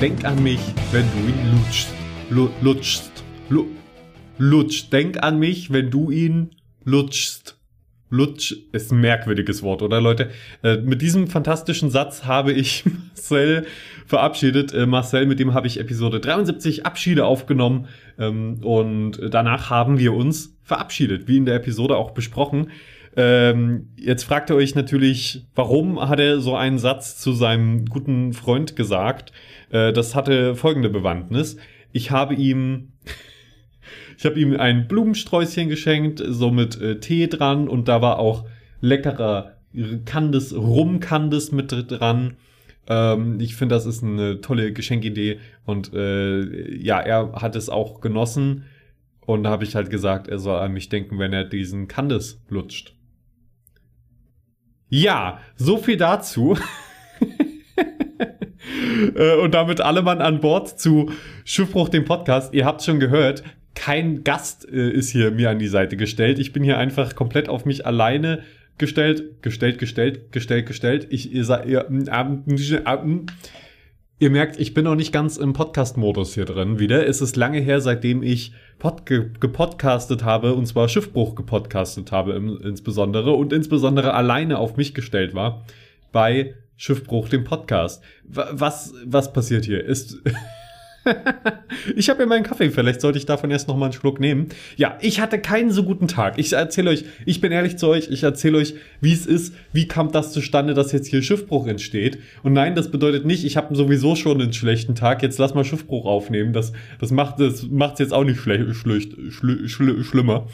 denk an mich, wenn du ihn lutschst. Lu lutschst. Lu lutsch. Denk an mich, wenn du ihn lutschst. Lutsch ist ein merkwürdiges Wort, oder Leute? Äh, mit diesem fantastischen Satz habe ich Marcel verabschiedet. Äh, Marcel, mit dem habe ich Episode 73 Abschiede aufgenommen ähm, und danach haben wir uns verabschiedet, wie in der Episode auch besprochen. Ähm, jetzt fragt ihr euch natürlich, warum hat er so einen Satz zu seinem guten Freund gesagt? Äh, das hatte folgende Bewandtnis. Ich habe ihm ich habe ihm ein Blumensträußchen geschenkt, so mit äh, Tee dran und da war auch leckerer Candice, Rum-Candice mit dran. Ähm, ich finde, das ist eine tolle Geschenkidee und äh, ja, er hat es auch genossen und da habe ich halt gesagt, er soll an mich denken, wenn er diesen Candice lutscht. Ja, so viel dazu. Äh, und damit alle Mann an Bord zu Schiffbruch, dem Podcast. Ihr habt schon gehört, kein Gast äh, ist hier mir an die Seite gestellt. Ich bin hier einfach komplett auf mich alleine gestellt, gestellt, gestellt, gestellt, gestellt. Ich, ihr, ihr, äh, ihr merkt, ich bin noch nicht ganz im Podcast-Modus hier drin wieder. Es ist lange her, seitdem ich Pod ge gepodcastet habe, und zwar Schiffbruch gepodcastet habe im, insbesondere und insbesondere alleine auf mich gestellt war bei Schiffbruch, dem Podcast. Was, was passiert hier? Ist ich habe ja meinen Kaffee, vielleicht sollte ich davon erst noch mal einen Schluck nehmen. Ja, ich hatte keinen so guten Tag. Ich erzähle euch, ich bin ehrlich zu euch, ich erzähle euch, wie es ist, wie kam das zustande, dass jetzt hier Schiffbruch entsteht. Und nein, das bedeutet nicht, ich habe sowieso schon einen schlechten Tag, jetzt lass mal Schiffbruch aufnehmen. Das, das macht es jetzt auch nicht schlecht, schl, schl, schlimmer.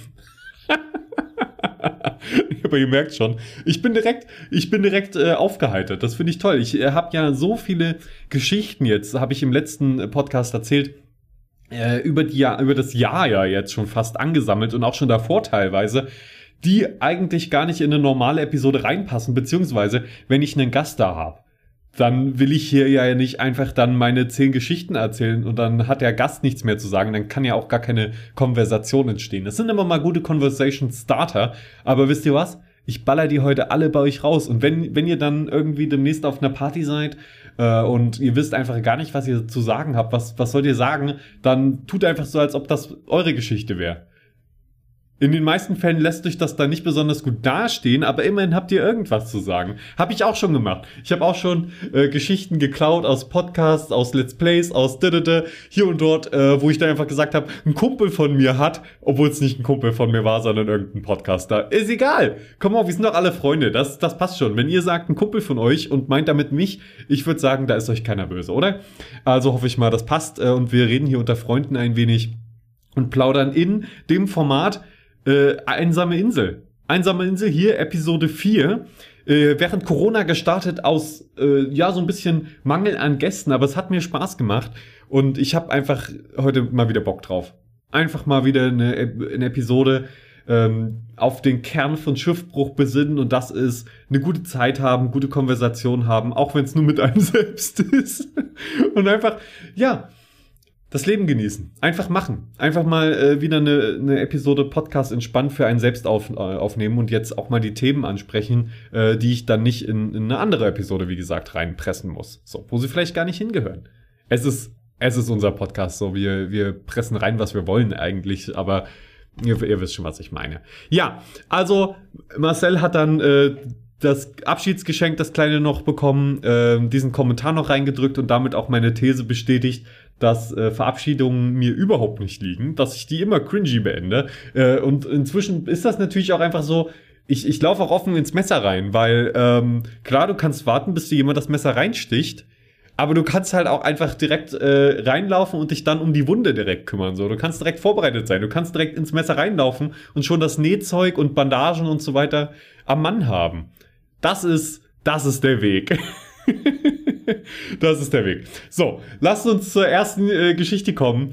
Aber ihr merkt schon, ich bin direkt, ich bin direkt äh, aufgeheitert. Das finde ich toll. Ich äh, habe ja so viele Geschichten jetzt, habe ich im letzten äh, Podcast erzählt, äh, über, die, über das Jahr ja jetzt schon fast angesammelt und auch schon davor teilweise, die eigentlich gar nicht in eine normale Episode reinpassen, beziehungsweise wenn ich einen Gast da habe dann will ich hier ja nicht einfach dann meine zehn Geschichten erzählen und dann hat der Gast nichts mehr zu sagen. Dann kann ja auch gar keine Konversation entstehen. Das sind immer mal gute Conversation Starter. Aber wisst ihr was? Ich baller die heute alle bei euch raus. Und wenn, wenn ihr dann irgendwie demnächst auf einer Party seid äh, und ihr wisst einfach gar nicht, was ihr zu sagen habt, was, was sollt ihr sagen, dann tut einfach so, als ob das eure Geschichte wäre. In den meisten Fällen lässt euch das da nicht besonders gut dastehen, aber immerhin habt ihr irgendwas zu sagen. Hab ich auch schon gemacht. Ich habe auch schon äh, Geschichten geklaut aus Podcasts, aus Let's Plays, aus didede, hier und dort, äh, wo ich dann einfach gesagt habe, ein Kumpel von mir hat, obwohl es nicht ein Kumpel von mir war, sondern irgendein Podcaster. Ist egal. Komm auf, wir sind doch alle Freunde. Das, das passt schon. Wenn ihr sagt, ein Kumpel von euch und meint damit mich, ich würde sagen, da ist euch keiner böse, oder? Also hoffe ich mal, das passt äh, und wir reden hier unter Freunden ein wenig und plaudern in dem Format, äh, Einsame Insel. Einsame Insel hier, Episode 4. Äh, während Corona gestartet aus, äh, ja, so ein bisschen Mangel an Gästen, aber es hat mir Spaß gemacht und ich habe einfach heute mal wieder Bock drauf. Einfach mal wieder eine, eine Episode ähm, auf den Kern von Schiffbruch besinnen und das ist eine gute Zeit haben, gute Konversation haben, auch wenn es nur mit einem selbst ist. und einfach, ja, das Leben genießen. Einfach machen. Einfach mal äh, wieder eine, eine Episode Podcast entspannt für einen selbst auf, äh, aufnehmen und jetzt auch mal die Themen ansprechen, äh, die ich dann nicht in, in eine andere Episode, wie gesagt, reinpressen muss. So, wo sie vielleicht gar nicht hingehören. Es ist, es ist unser Podcast, so wir, wir pressen rein, was wir wollen eigentlich, aber ihr, ihr wisst schon, was ich meine. Ja, also Marcel hat dann äh, das Abschiedsgeschenk, das kleine noch bekommen, äh, diesen Kommentar noch reingedrückt und damit auch meine These bestätigt, dass äh, Verabschiedungen mir überhaupt nicht liegen, dass ich die immer cringy beende. Äh, und inzwischen ist das natürlich auch einfach so, ich, ich laufe auch offen ins Messer rein, weil ähm, klar, du kannst warten, bis dir jemand das Messer reinsticht, aber du kannst halt auch einfach direkt äh, reinlaufen und dich dann um die Wunde direkt kümmern. So, du kannst direkt vorbereitet sein, du kannst direkt ins Messer reinlaufen und schon das Nähzeug und Bandagen und so weiter am Mann haben. Das ist, das ist der Weg. das ist der Weg. So, lasst uns zur ersten äh, Geschichte kommen.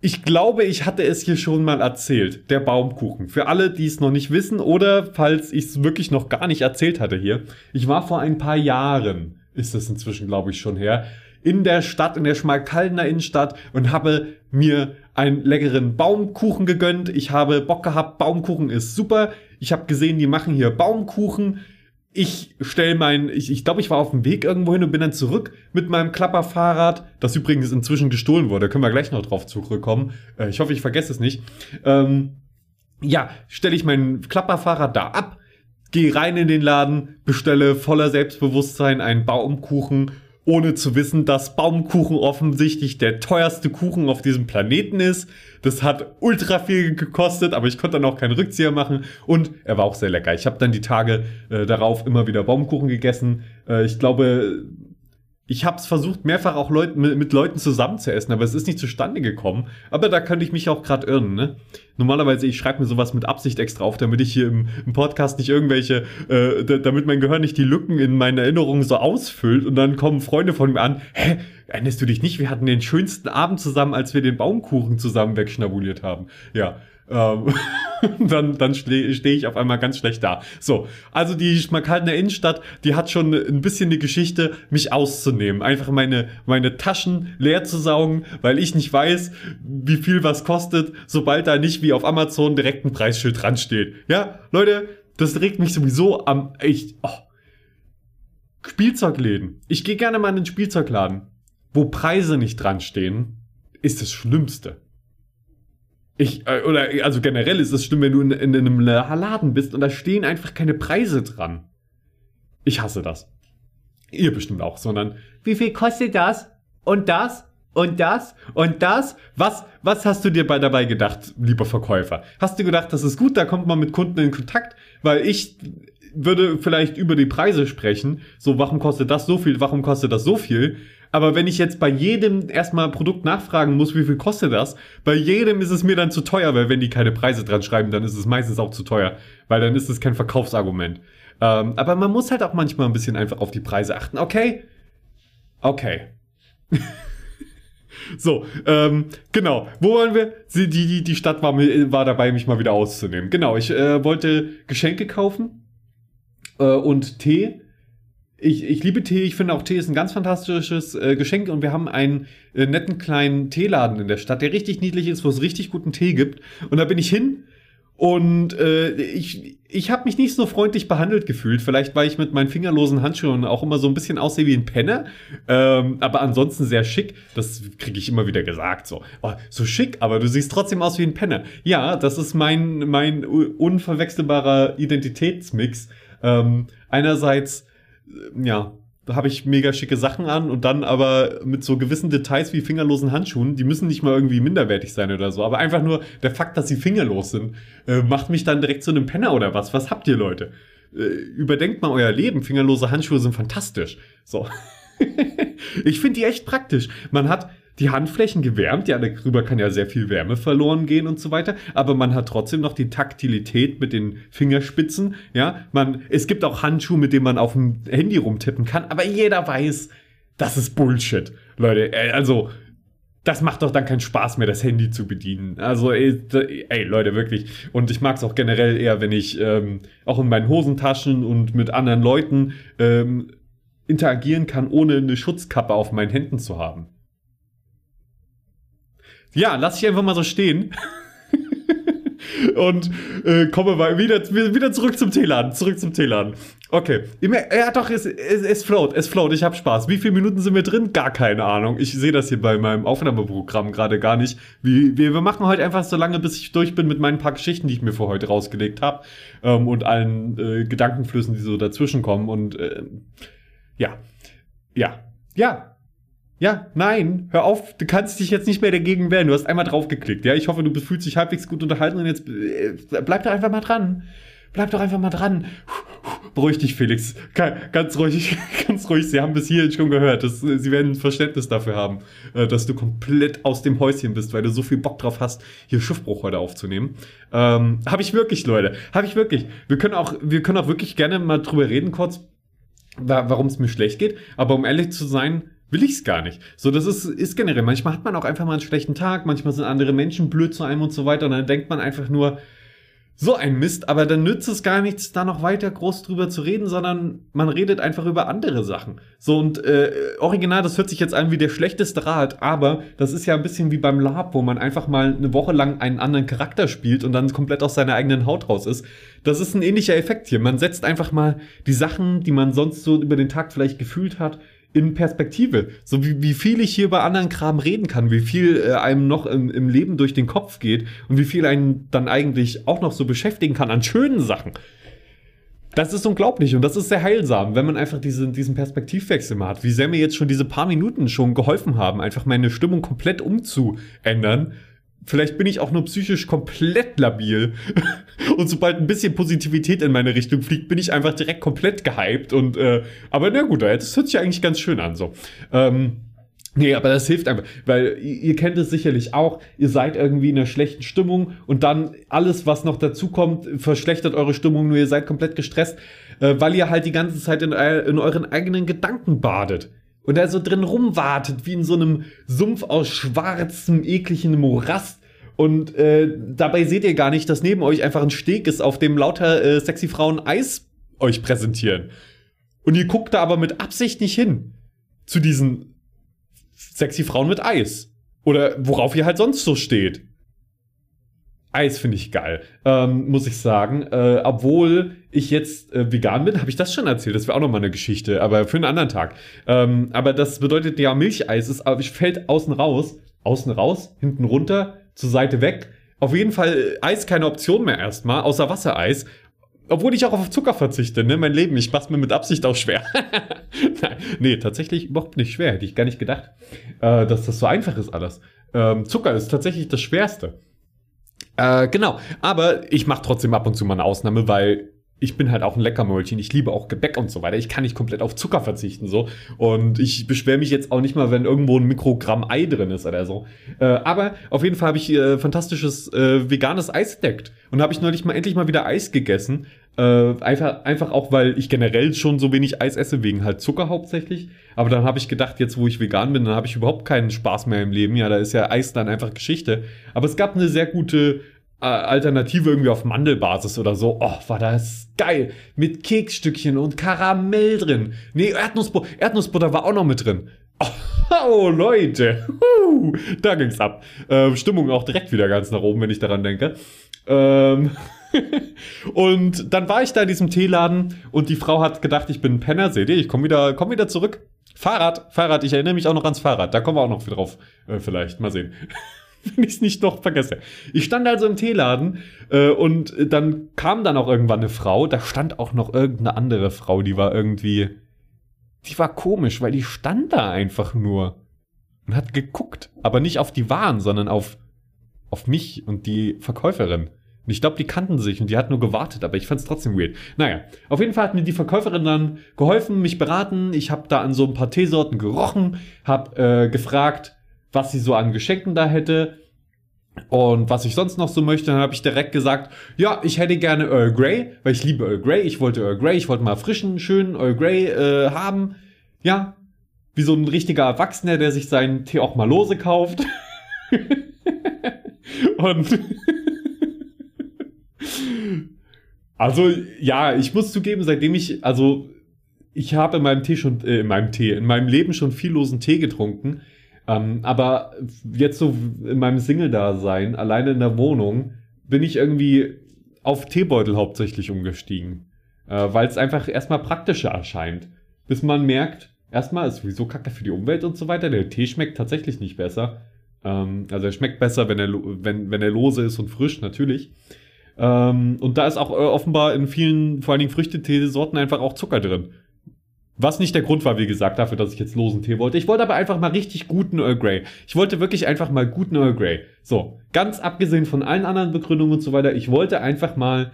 Ich glaube, ich hatte es hier schon mal erzählt. Der Baumkuchen. Für alle, die es noch nicht wissen oder falls ich es wirklich noch gar nicht erzählt hatte hier. Ich war vor ein paar Jahren, ist es inzwischen, glaube ich, schon her, in der Stadt, in der Schmalkaldener Innenstadt und habe mir einen leckeren Baumkuchen gegönnt. Ich habe Bock gehabt, Baumkuchen ist super. Ich habe gesehen, die machen hier Baumkuchen ich stell mein, ich, ich glaube, ich war auf dem Weg irgendwo hin und bin dann zurück mit meinem Klapperfahrrad, das übrigens inzwischen gestohlen wurde, da können wir gleich noch drauf zurückkommen. Äh, ich hoffe, ich vergesse es nicht. Ähm, ja, stelle ich mein Klapperfahrrad da ab, gehe rein in den Laden, bestelle voller Selbstbewusstsein einen Baumkuchen ohne zu wissen, dass Baumkuchen offensichtlich der teuerste Kuchen auf diesem Planeten ist. Das hat ultra viel gekostet, aber ich konnte dann auch keinen Rückzieher machen und er war auch sehr lecker. Ich habe dann die Tage äh, darauf immer wieder Baumkuchen gegessen. Äh, ich glaube, ich habe es versucht, mehrfach auch Leut mit, mit, Leuten zusammen zu essen, aber es ist nicht zustande gekommen. Aber da könnte ich mich auch gerade irren. Ne? Normalerweise, ich schreibe mir sowas mit Absicht extra auf, damit ich hier im, im Podcast nicht irgendwelche, äh, damit mein Gehirn nicht die Lücken in meinen Erinnerungen so ausfüllt und dann kommen Freunde von mir an, hä, erinnerst du dich nicht? Wir hatten den schönsten Abend zusammen, als wir den Baumkuchen zusammen wegschnabuliert haben. Ja, ähm, dann dann stehe steh ich auf einmal ganz schlecht da. So, also die Schmackhaltener Innenstadt, die hat schon ein bisschen eine Geschichte, mich auszunehmen. Einfach meine, meine Taschen leer zu saugen, weil ich nicht weiß, wie viel was kostet, sobald da nicht wie auf Amazon direkt ein Preisschild dran steht. Ja, Leute, das regt mich sowieso am echt. Oh. Spielzeugläden. Ich gehe gerne mal in den Spielzeugladen, wo Preise nicht dran stehen, ist das Schlimmste. Ich, äh, oder, also generell ist es schlimm, wenn du in, in, einem Laden bist und da stehen einfach keine Preise dran. Ich hasse das. Ihr bestimmt auch, sondern, wie viel kostet das? Und das? Und das? Und das? Was, was hast du dir bei dabei gedacht, lieber Verkäufer? Hast du gedacht, das ist gut, da kommt man mit Kunden in Kontakt? Weil ich würde vielleicht über die Preise sprechen. So, warum kostet das so viel? Warum kostet das so viel? Aber wenn ich jetzt bei jedem erstmal Produkt nachfragen muss, wie viel kostet das, bei jedem ist es mir dann zu teuer, weil wenn die keine Preise dran schreiben, dann ist es meistens auch zu teuer, weil dann ist es kein Verkaufsargument. Ähm, aber man muss halt auch manchmal ein bisschen einfach auf die Preise achten. Okay? Okay. so, ähm, genau. Wo waren wir? Die, die, die Stadt war, war dabei, mich mal wieder auszunehmen. Genau, ich äh, wollte Geschenke kaufen äh, und Tee ich, ich liebe Tee, ich finde auch Tee ist ein ganz fantastisches äh, Geschenk und wir haben einen äh, netten kleinen Teeladen in der Stadt, der richtig niedlich ist, wo es richtig guten Tee gibt. Und da bin ich hin und äh, ich, ich habe mich nicht so freundlich behandelt gefühlt. Vielleicht, weil ich mit meinen fingerlosen Handschuhen auch immer so ein bisschen aussehe wie ein Penner. Ähm, aber ansonsten sehr schick. Das kriege ich immer wieder gesagt. So, oh, so schick, aber du siehst trotzdem aus wie ein Penner. Ja, das ist mein, mein unverwechselbarer Identitätsmix. Ähm, einerseits ja, da habe ich mega schicke Sachen an und dann aber mit so gewissen Details wie fingerlosen Handschuhen, die müssen nicht mal irgendwie minderwertig sein oder so, aber einfach nur der Fakt, dass sie fingerlos sind, äh, macht mich dann direkt zu einem Penner oder was. Was habt ihr, Leute? Äh, überdenkt mal euer Leben. Fingerlose Handschuhe sind fantastisch. So. ich finde die echt praktisch. Man hat die Handflächen gewärmt, ja, darüber kann ja sehr viel Wärme verloren gehen und so weiter, aber man hat trotzdem noch die Taktilität mit den Fingerspitzen, ja, man, es gibt auch Handschuhe, mit denen man auf dem Handy rumtippen kann, aber jeder weiß, das ist Bullshit, Leute, äh, also, das macht doch dann keinen Spaß mehr, das Handy zu bedienen. Also, ey, ey Leute, wirklich. Und ich mag es auch generell eher, wenn ich ähm, auch in meinen Hosentaschen und mit anderen Leuten ähm, interagieren kann, ohne eine Schutzkappe auf meinen Händen zu haben. Ja, lass ich einfach mal so stehen. und äh, komme mal wieder, wieder zurück zum Teeladen. Zurück zum Teeladen. Okay. Ja, doch, es, es, es float, es float. Ich habe Spaß. Wie viele Minuten sind wir drin? Gar keine Ahnung. Ich sehe das hier bei meinem Aufnahmeprogramm gerade gar nicht. Wie, wir, wir machen heute einfach so lange, bis ich durch bin mit meinen paar Geschichten, die ich mir für heute rausgelegt habe. Ähm, und allen äh, Gedankenflüssen, die so dazwischen kommen. Und äh, ja. Ja. Ja, ja, nein, hör auf, du kannst dich jetzt nicht mehr dagegen wehren. Du hast einmal draufgeklickt, ja. Ich hoffe, du fühlst dich halbwegs gut unterhalten und jetzt äh, bleib doch einfach mal dran. Bleib doch einfach mal dran. Beruhig dich, Felix. Ganz ruhig, ganz ruhig. Sie haben bis hierhin schon gehört. Dass, Sie werden Verständnis dafür haben, äh, dass du komplett aus dem Häuschen bist, weil du so viel Bock drauf hast, hier Schiffbruch heute aufzunehmen. Ähm, habe ich wirklich, Leute. Habe ich wirklich. Wir können auch, wir können auch wirklich gerne mal drüber reden, kurz, warum es mir schlecht geht. Aber um ehrlich zu sein, will ich es gar nicht. So, das ist, ist generell. Manchmal hat man auch einfach mal einen schlechten Tag, manchmal sind andere Menschen blöd zu einem und so weiter und dann denkt man einfach nur, so ein Mist, aber dann nützt es gar nichts, da noch weiter groß drüber zu reden, sondern man redet einfach über andere Sachen. So und äh, original, das hört sich jetzt an wie der schlechteste Rat, aber das ist ja ein bisschen wie beim Lab, wo man einfach mal eine Woche lang einen anderen Charakter spielt und dann komplett aus seiner eigenen Haut raus ist. Das ist ein ähnlicher Effekt hier. Man setzt einfach mal die Sachen, die man sonst so über den Tag vielleicht gefühlt hat, in Perspektive. So wie, wie viel ich hier über anderen Kram reden kann, wie viel äh, einem noch im, im Leben durch den Kopf geht und wie viel einen dann eigentlich auch noch so beschäftigen kann an schönen Sachen. Das ist unglaublich und das ist sehr heilsam, wenn man einfach diesen, diesen Perspektivwechsel mal hat. Wie sehr mir jetzt schon diese paar Minuten schon geholfen haben, einfach meine Stimmung komplett umzuändern Vielleicht bin ich auch nur psychisch komplett labil. und sobald ein bisschen Positivität in meine Richtung fliegt, bin ich einfach direkt komplett gehypt. Und äh, aber na gut, das hört sich eigentlich ganz schön an. So. Ähm, Nee, aber das hilft einfach, weil ihr kennt es sicherlich auch, ihr seid irgendwie in einer schlechten Stimmung und dann alles, was noch dazu kommt, verschlechtert eure Stimmung, nur ihr seid komplett gestresst, äh, weil ihr halt die ganze Zeit in, in euren eigenen Gedanken badet und da so drin rumwartet, wie in so einem Sumpf aus schwarzem, ekligen Morast. Und äh, dabei seht ihr gar nicht, dass neben euch einfach ein Steg ist, auf dem lauter äh, sexy Frauen Eis euch präsentieren. Und ihr guckt da aber mit Absicht nicht hin zu diesen sexy Frauen mit Eis. Oder worauf ihr halt sonst so steht. Eis finde ich geil, ähm, muss ich sagen. Äh, obwohl ich jetzt äh, vegan bin, habe ich das schon erzählt. Das wäre auch nochmal eine Geschichte, aber für einen anderen Tag. Ähm, aber das bedeutet ja, Milcheis ist, aber ich fällt außen raus, außen raus, hinten runter, zur Seite weg. Auf jeden Fall äh, Eis keine Option mehr erstmal, außer Wassereis. Obwohl ich auch auf Zucker verzichte, ne? Mein Leben, ich mach's mir mit Absicht auch schwer. Nee, tatsächlich überhaupt nicht schwer. Hätte ich gar nicht gedacht, äh, dass das so einfach ist alles. Ähm, Zucker ist tatsächlich das Schwerste. Äh, genau, aber ich mache trotzdem ab und zu mal eine Ausnahme, weil ich bin halt auch ein Leckermäulchen. Ich liebe auch Gebäck und so weiter. Ich kann nicht komplett auf Zucker verzichten so. Und ich beschwere mich jetzt auch nicht mal, wenn irgendwo ein Mikrogramm Ei drin ist oder so. Äh, aber auf jeden Fall habe ich äh, fantastisches äh, veganes Eis entdeckt und habe ich neulich mal endlich mal wieder Eis gegessen. Äh, einfach, einfach auch, weil ich generell schon so wenig Eis esse, wegen halt Zucker hauptsächlich. Aber dann habe ich gedacht, jetzt wo ich vegan bin, dann habe ich überhaupt keinen Spaß mehr im Leben. Ja, da ist ja Eis dann einfach Geschichte. Aber es gab eine sehr gute Alternative irgendwie auf Mandelbasis oder so. Oh, war das geil. Mit Keksstückchen und Karamell drin. Nee, Erdnussbutter, Erdnussbutter war auch noch mit drin. Oh, oh Leute. Huh, da ging's ab. Ähm, Stimmung auch direkt wieder ganz nach oben, wenn ich daran denke. Ähm und dann war ich da in diesem Teeladen und die Frau hat gedacht, ich bin ein Penner. Seht ihr, ich komme wieder, komm wieder zurück. Fahrrad, Fahrrad, ich erinnere mich auch noch ans Fahrrad. Da kommen wir auch noch drauf. Äh, vielleicht, mal sehen. wenn ich es nicht doch vergesse. Ich stand also im Teeladen äh, und dann kam dann auch irgendwann eine Frau. Da stand auch noch irgendeine andere Frau, die war irgendwie. Die war komisch, weil die stand da einfach nur und hat geguckt. Aber nicht auf die Waren, sondern auf, auf mich und die Verkäuferin. Und ich glaube, die kannten sich und die hat nur gewartet, aber ich fand es trotzdem weird. Naja, auf jeden Fall hat mir die Verkäuferin dann geholfen, mich beraten. Ich habe da an so ein paar Teesorten gerochen, habe äh, gefragt, was sie so an Geschenken da hätte und was ich sonst noch so möchte. Dann habe ich direkt gesagt, ja, ich hätte gerne Earl Grey, weil ich liebe Earl Grey. Ich wollte Earl Grey, ich wollte mal frischen, schönen Earl Grey äh, haben. Ja, wie so ein richtiger Erwachsener, der sich seinen Tee auch mal lose kauft. und also ja, ich muss zugeben, seitdem ich, also ich habe in meinem Tee schon, äh, in meinem Tee, in meinem Leben schon viel losen Tee getrunken. Ähm, aber jetzt so in meinem Single-Dasein, alleine in der Wohnung, bin ich irgendwie auf Teebeutel hauptsächlich umgestiegen. Äh, Weil es einfach erstmal praktischer erscheint. Bis man merkt, erstmal ist sowieso kacke für die Umwelt und so weiter. Der Tee schmeckt tatsächlich nicht besser. Ähm, also er schmeckt besser, wenn er, wenn, wenn er lose ist und frisch, natürlich. Ähm, und da ist auch äh, offenbar in vielen, vor allen Dingen Früchteteesorten einfach auch Zucker drin. Was nicht der Grund war, wie gesagt, dafür, dass ich jetzt losen Tee wollte. Ich wollte aber einfach mal richtig guten Earl Grey. Ich wollte wirklich einfach mal guten Earl Grey. So, ganz abgesehen von allen anderen Begründungen und so weiter, ich wollte einfach mal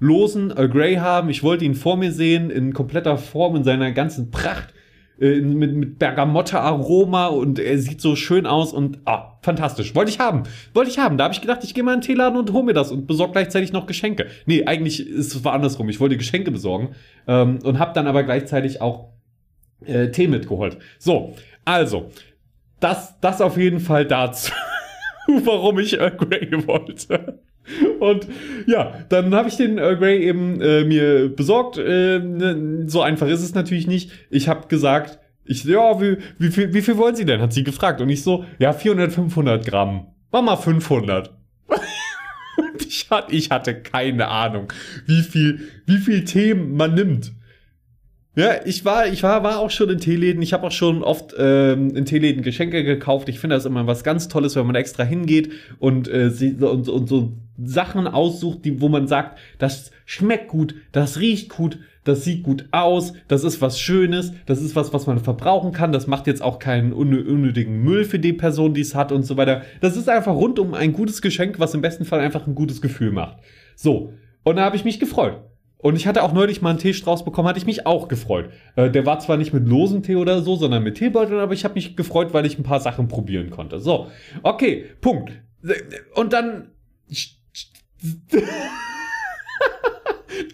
losen Earl Grey haben. Ich wollte ihn vor mir sehen, in kompletter Form, in seiner ganzen Pracht äh, mit, mit Bergamotte-Aroma und er sieht so schön aus und ah, fantastisch. Wollte ich haben. Wollte ich haben. Da habe ich gedacht, ich gehe mal in den Teeladen und hole mir das und besorge gleichzeitig noch Geschenke. Nee, eigentlich ist es war andersrum. Ich wollte Geschenke besorgen ähm, und habe dann aber gleichzeitig auch äh, Tee mitgeholt. So, also, das, das auf jeden Fall dazu, warum ich Earl Grey wollte. Und ja, dann habe ich den Earl Grey eben äh, mir besorgt. Äh, ne, so einfach ist es natürlich nicht. Ich habe gesagt, ich, ja, wie, wie, viel, wie viel wollen Sie denn? Hat sie gefragt. Und ich so, ja, 400, 500 Gramm. Mach mal 500. Und ich, hatte, ich hatte keine Ahnung, wie viel, wie viel Tee man nimmt. Ja, ich war, ich war, war auch schon in Teeläden. Ich habe auch schon oft ähm, in Teeläden Geschenke gekauft. Ich finde das immer was ganz Tolles, wenn man extra hingeht und, äh, und, und so Sachen aussucht, die, wo man sagt, das schmeckt gut, das riecht gut, das sieht gut aus, das ist was Schönes, das ist was, was man verbrauchen kann, das macht jetzt auch keinen unnötigen Müll für die Person, die es hat und so weiter. Das ist einfach rundum ein gutes Geschenk, was im besten Fall einfach ein gutes Gefühl macht. So, und da habe ich mich gefreut. Und ich hatte auch neulich mal einen Teestrauß bekommen, hatte ich mich auch gefreut. Äh, der war zwar nicht mit losen Tee oder so, sondern mit Teebeuteln, aber ich habe mich gefreut, weil ich ein paar Sachen probieren konnte. So, okay, Punkt. Und dann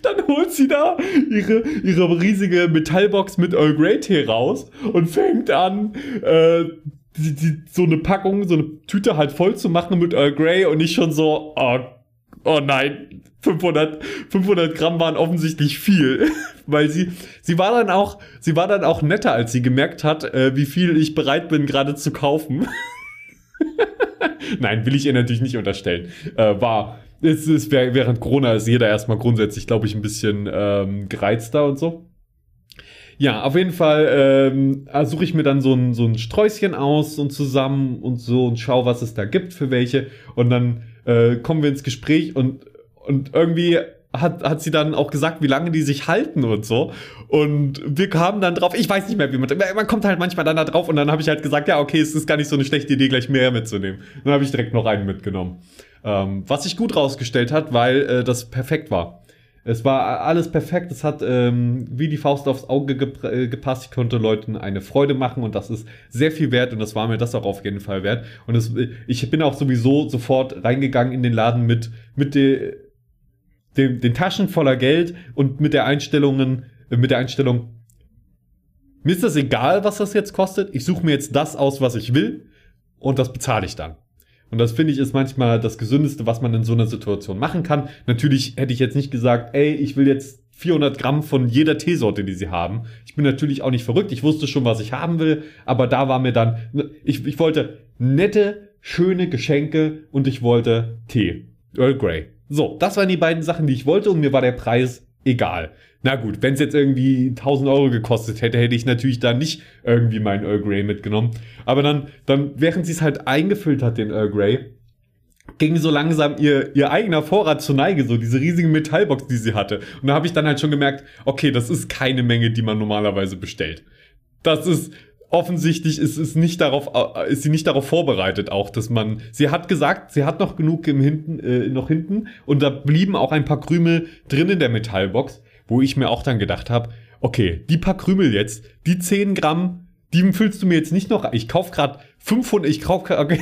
dann holt sie da ihre, ihre riesige Metallbox mit Earl Grey Tee raus und fängt an, äh, die, die, so eine Packung, so eine Tüte halt voll zu machen mit Earl Grey und ich schon so, oh, oh nein, 500, 500 Gramm waren offensichtlich viel, weil sie, sie war dann auch, sie war dann auch netter, als sie gemerkt hat, äh, wie viel ich bereit bin, gerade zu kaufen. Nein, will ich ihr natürlich nicht unterstellen. Äh, war, es ist, während Corona ist jeder erstmal grundsätzlich, glaube ich, ein bisschen ähm, gereizter und so. Ja, auf jeden Fall ähm, suche ich mir dann so ein, so ein Sträußchen aus und zusammen und so und schau, was es da gibt für welche. Und dann äh, kommen wir ins Gespräch und und irgendwie hat, hat sie dann auch gesagt, wie lange die sich halten und so. Und wir kamen dann drauf, ich weiß nicht mehr, wie man, man kommt halt manchmal dann da drauf und dann habe ich halt gesagt, ja, okay, es ist gar nicht so eine schlechte Idee, gleich mehr mitzunehmen. Dann habe ich direkt noch einen mitgenommen. Ähm, was sich gut rausgestellt hat, weil äh, das perfekt war. Es war alles perfekt, es hat ähm, wie die Faust aufs Auge gep äh, gepasst. Ich konnte Leuten eine Freude machen und das ist sehr viel wert und das war mir das auch auf jeden Fall wert. Und es, ich bin auch sowieso sofort reingegangen in den Laden mit, mit der den, den Taschen voller Geld und mit der Einstellungen, äh, mit der Einstellung, mir ist das egal, was das jetzt kostet. Ich suche mir jetzt das aus, was ich will und das bezahle ich dann. Und das finde ich ist manchmal das Gesündeste, was man in so einer Situation machen kann. Natürlich hätte ich jetzt nicht gesagt, ey, ich will jetzt 400 Gramm von jeder Teesorte, die sie haben. Ich bin natürlich auch nicht verrückt. Ich wusste schon, was ich haben will. Aber da war mir dann, ich, ich wollte nette, schöne Geschenke und ich wollte Tee. Earl Grey. So, das waren die beiden Sachen, die ich wollte und mir war der Preis egal. Na gut, wenn es jetzt irgendwie 1000 Euro gekostet hätte, hätte ich natürlich da nicht irgendwie meinen Earl Grey mitgenommen. Aber dann, dann während sie es halt eingefüllt hat, den Earl Grey, ging so langsam ihr, ihr eigener Vorrat zur Neige, so diese riesige Metallbox, die sie hatte. Und da habe ich dann halt schon gemerkt, okay, das ist keine Menge, die man normalerweise bestellt. Das ist, offensichtlich ist es nicht darauf, äh, ist sie nicht darauf vorbereitet, auch, dass man, sie hat gesagt, sie hat noch genug im hinten, äh, noch hinten und da blieben auch ein paar Krümel drin in der Metallbox, wo ich mir auch dann gedacht habe, okay, die paar Krümel jetzt, die 10 Gramm, die füllst du mir jetzt nicht noch, ich kauf grad 500, ich kauf okay,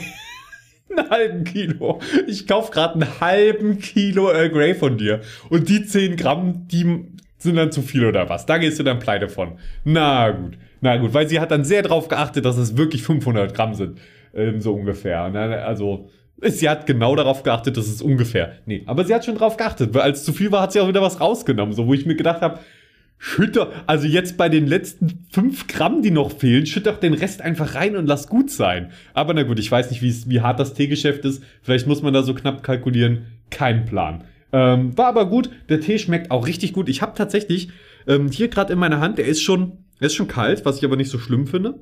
einen halben Kilo. Ich kauf grad einen halben Kilo Earl Grey von dir. Und die 10 Gramm, die sind dann zu viel oder was? Da gehst du dann pleite von. Na gut. Na gut, weil sie hat dann sehr darauf geachtet, dass es wirklich 500 Gramm sind, ähm, so ungefähr. Also sie hat genau darauf geachtet, dass es ungefähr. Nee, aber sie hat schon darauf geachtet, weil als zu viel war, hat sie auch wieder was rausgenommen, so wo ich mir gedacht habe, schütter, also jetzt bei den letzten 5 Gramm, die noch fehlen, schütter doch den Rest einfach rein und lass gut sein. Aber na gut, ich weiß nicht, wie hart das Teegeschäft ist. Vielleicht muss man da so knapp kalkulieren. Kein Plan. Ähm, war aber gut. Der Tee schmeckt auch richtig gut. Ich habe tatsächlich ähm, hier gerade in meiner Hand, der ist schon er ist schon kalt, was ich aber nicht so schlimm finde.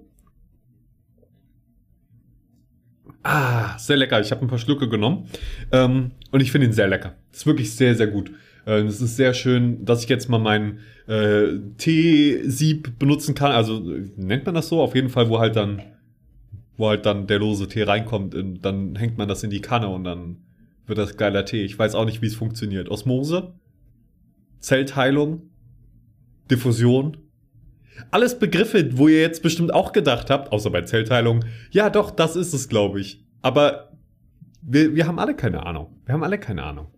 Ah, sehr lecker. Ich habe ein paar Schlücke genommen. Ähm, und ich finde ihn sehr lecker. Ist wirklich sehr, sehr gut. Äh, es ist sehr schön, dass ich jetzt mal meinen äh, Teesieb benutzen kann. Also nennt man das so? Auf jeden Fall, wo halt dann, wo halt dann der lose Tee reinkommt. Und dann hängt man das in die Kanne und dann wird das geiler Tee. Ich weiß auch nicht, wie es funktioniert. Osmose, Zellteilung, Diffusion. Alles Begriffe, wo ihr jetzt bestimmt auch gedacht habt, außer bei Zellteilung, ja doch, das ist es, glaube ich. Aber wir, wir haben alle keine Ahnung. Wir haben alle keine Ahnung.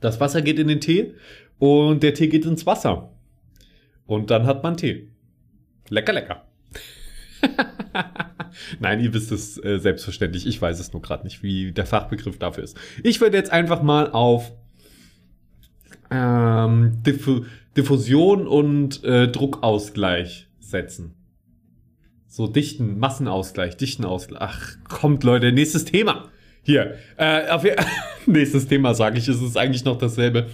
Das Wasser geht in den Tee und der Tee geht ins Wasser. Und dann hat man Tee. Lecker, lecker. Nein, ihr wisst es äh, selbstverständlich. Ich weiß es nur gerade nicht, wie der Fachbegriff dafür ist. Ich würde jetzt einfach mal auf ähm, Diffu Diffusion und äh, Druckausgleich setzen. So dichten, Massenausgleich, Dichtenausgleich. Ach, kommt Leute, nächstes Thema. Hier, äh, auf, nächstes Thema sage ich, es ist eigentlich noch dasselbe.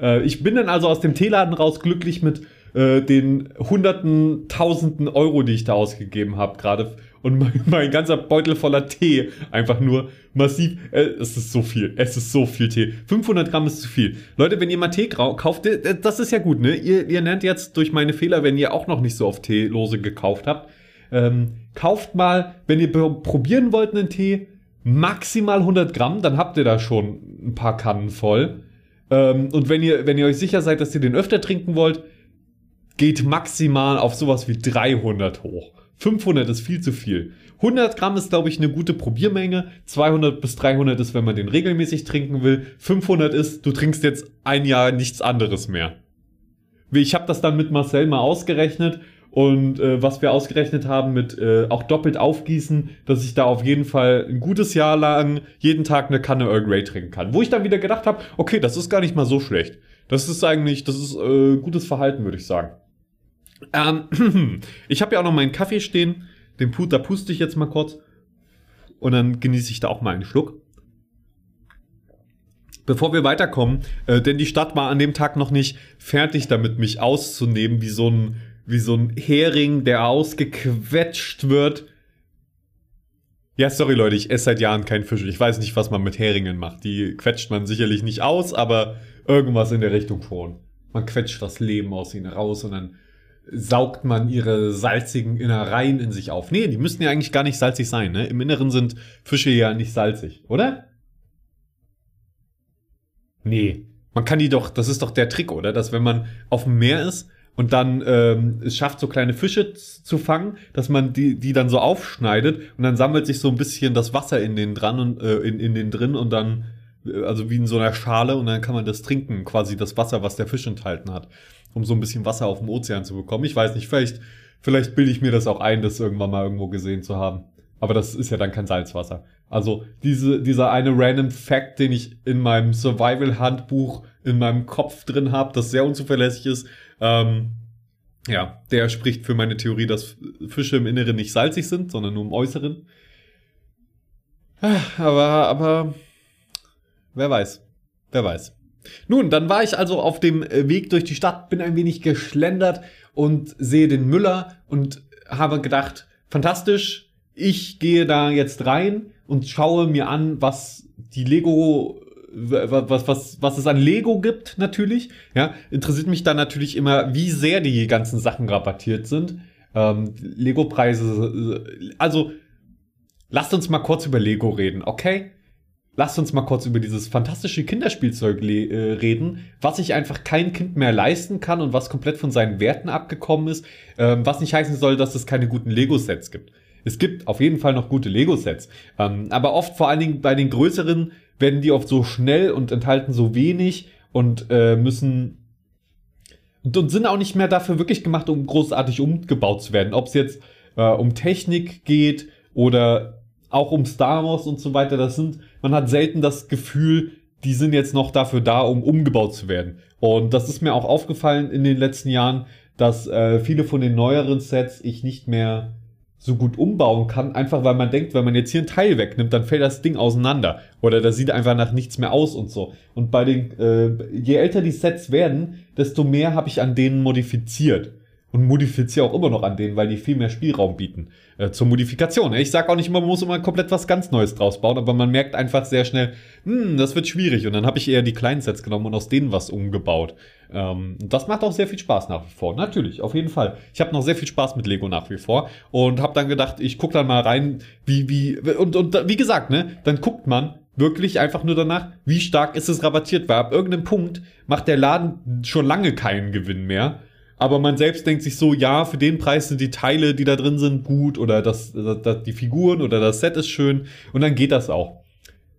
Äh, ich bin dann also aus dem Teeladen raus glücklich mit äh, den hunderten, tausenden Euro, die ich da ausgegeben habe gerade. Und mein, mein, ganzer Beutel voller Tee einfach nur massiv. Äh, es ist so viel. Es ist so viel Tee. 500 Gramm ist zu viel. Leute, wenn ihr mal Tee kauft, äh, das ist ja gut, ne? Ihr, ihr nennt jetzt durch meine Fehler, wenn ihr auch noch nicht so oft Teelose gekauft habt. Ähm, kauft mal, wenn ihr probieren wollt einen Tee, maximal 100 Gramm, dann habt ihr da schon ein paar Kannen voll. Ähm, und wenn ihr, wenn ihr euch sicher seid, dass ihr den öfter trinken wollt, geht maximal auf sowas wie 300 hoch. 500 ist viel zu viel. 100 Gramm ist, glaube ich, eine gute Probiermenge. 200 bis 300 ist, wenn man den regelmäßig trinken will. 500 ist, du trinkst jetzt ein Jahr nichts anderes mehr. Ich habe das dann mit Marcel mal ausgerechnet und äh, was wir ausgerechnet haben mit äh, auch doppelt aufgießen, dass ich da auf jeden Fall ein gutes Jahr lang jeden Tag eine Kanne Earl Grey trinken kann. Wo ich dann wieder gedacht habe, okay, das ist gar nicht mal so schlecht. Das ist eigentlich, das ist äh, gutes Verhalten, würde ich sagen. Ähm, ich habe ja auch noch meinen Kaffee stehen. Den Put, puste ich jetzt mal kurz. Und dann genieße ich da auch mal einen Schluck. Bevor wir weiterkommen, äh, denn die Stadt war an dem Tag noch nicht fertig damit, mich auszunehmen, wie so ein wie so ein Hering, der ausgequetscht wird. Ja, sorry Leute, ich esse seit Jahren kein Fisch. Ich weiß nicht, was man mit Heringen macht. Die quetscht man sicherlich nicht aus, aber irgendwas in der Richtung schon. Man quetscht das Leben aus ihnen raus und dann saugt man ihre salzigen Innereien in sich auf. Nee, die müssten ja eigentlich gar nicht salzig sein. Ne? Im Inneren sind Fische ja nicht salzig, oder? Nee. Man kann die doch, das ist doch der Trick, oder? Dass wenn man auf dem Meer ist und dann ähm, es schafft, so kleine Fische zu fangen, dass man die, die dann so aufschneidet und dann sammelt sich so ein bisschen das Wasser in den dran und äh, in, in den drin und dann, äh, also wie in so einer Schale und dann kann man das trinken, quasi das Wasser, was der Fisch enthalten hat, um so ein bisschen Wasser auf dem Ozean zu bekommen. Ich weiß nicht, vielleicht, vielleicht bilde ich mir das auch ein, das irgendwann mal irgendwo gesehen zu haben. Aber das ist ja dann kein Salzwasser. Also diese, dieser eine random Fact, den ich in meinem Survival-Handbuch in meinem Kopf drin habe, das sehr unzuverlässig ist, ähm, ja, der spricht für meine Theorie, dass Fische im Inneren nicht salzig sind, sondern nur im Äußeren. Aber, aber, wer weiß. Wer weiß. Nun, dann war ich also auf dem Weg durch die Stadt, bin ein wenig geschlendert und sehe den Müller und habe gedacht, fantastisch, ich gehe da jetzt rein und schaue mir an, was die Lego was, was, was es an Lego gibt, natürlich. Ja, interessiert mich dann natürlich immer, wie sehr die ganzen Sachen rabattiert sind. Ähm, Lego-Preise, also lasst uns mal kurz über Lego reden, okay? Lasst uns mal kurz über dieses fantastische Kinderspielzeug äh, reden, was sich einfach kein Kind mehr leisten kann und was komplett von seinen Werten abgekommen ist, ähm, was nicht heißen soll, dass es keine guten Lego-Sets gibt. Es gibt auf jeden Fall noch gute Lego-Sets, ähm, aber oft vor allen Dingen bei den größeren werden die oft so schnell und enthalten so wenig und äh, müssen und, und sind auch nicht mehr dafür wirklich gemacht, um großartig umgebaut zu werden. Ob es jetzt äh, um Technik geht oder auch um Star Wars und so weiter, das sind, man hat selten das Gefühl, die sind jetzt noch dafür da, um umgebaut zu werden. Und das ist mir auch aufgefallen in den letzten Jahren, dass äh, viele von den neueren Sets ich nicht mehr so gut umbauen kann, einfach weil man denkt, wenn man jetzt hier ein Teil wegnimmt, dann fällt das Ding auseinander. Oder das sieht einfach nach nichts mehr aus und so. Und bei den, äh, je älter die Sets werden, desto mehr habe ich an denen modifiziert. Und modifiziere auch immer noch an denen, weil die viel mehr Spielraum bieten äh, zur Modifikation. Ich sage auch nicht immer, man muss immer komplett was ganz Neues draus bauen, aber man merkt einfach sehr schnell, hm, das wird schwierig. Und dann habe ich eher die kleinen Sets genommen und aus denen was umgebaut. Ähm, das macht auch sehr viel Spaß nach wie vor. Natürlich, auf jeden Fall. Ich habe noch sehr viel Spaß mit Lego nach wie vor und habe dann gedacht, ich gucke dann mal rein, wie, wie, und, und wie gesagt, ne, dann guckt man, wirklich einfach nur danach, wie stark ist es rabattiert, weil ab irgendeinem Punkt macht der Laden schon lange keinen Gewinn mehr. Aber man selbst denkt sich so, ja, für den Preis sind die Teile, die da drin sind, gut oder das, das, das die Figuren oder das Set ist schön und dann geht das auch.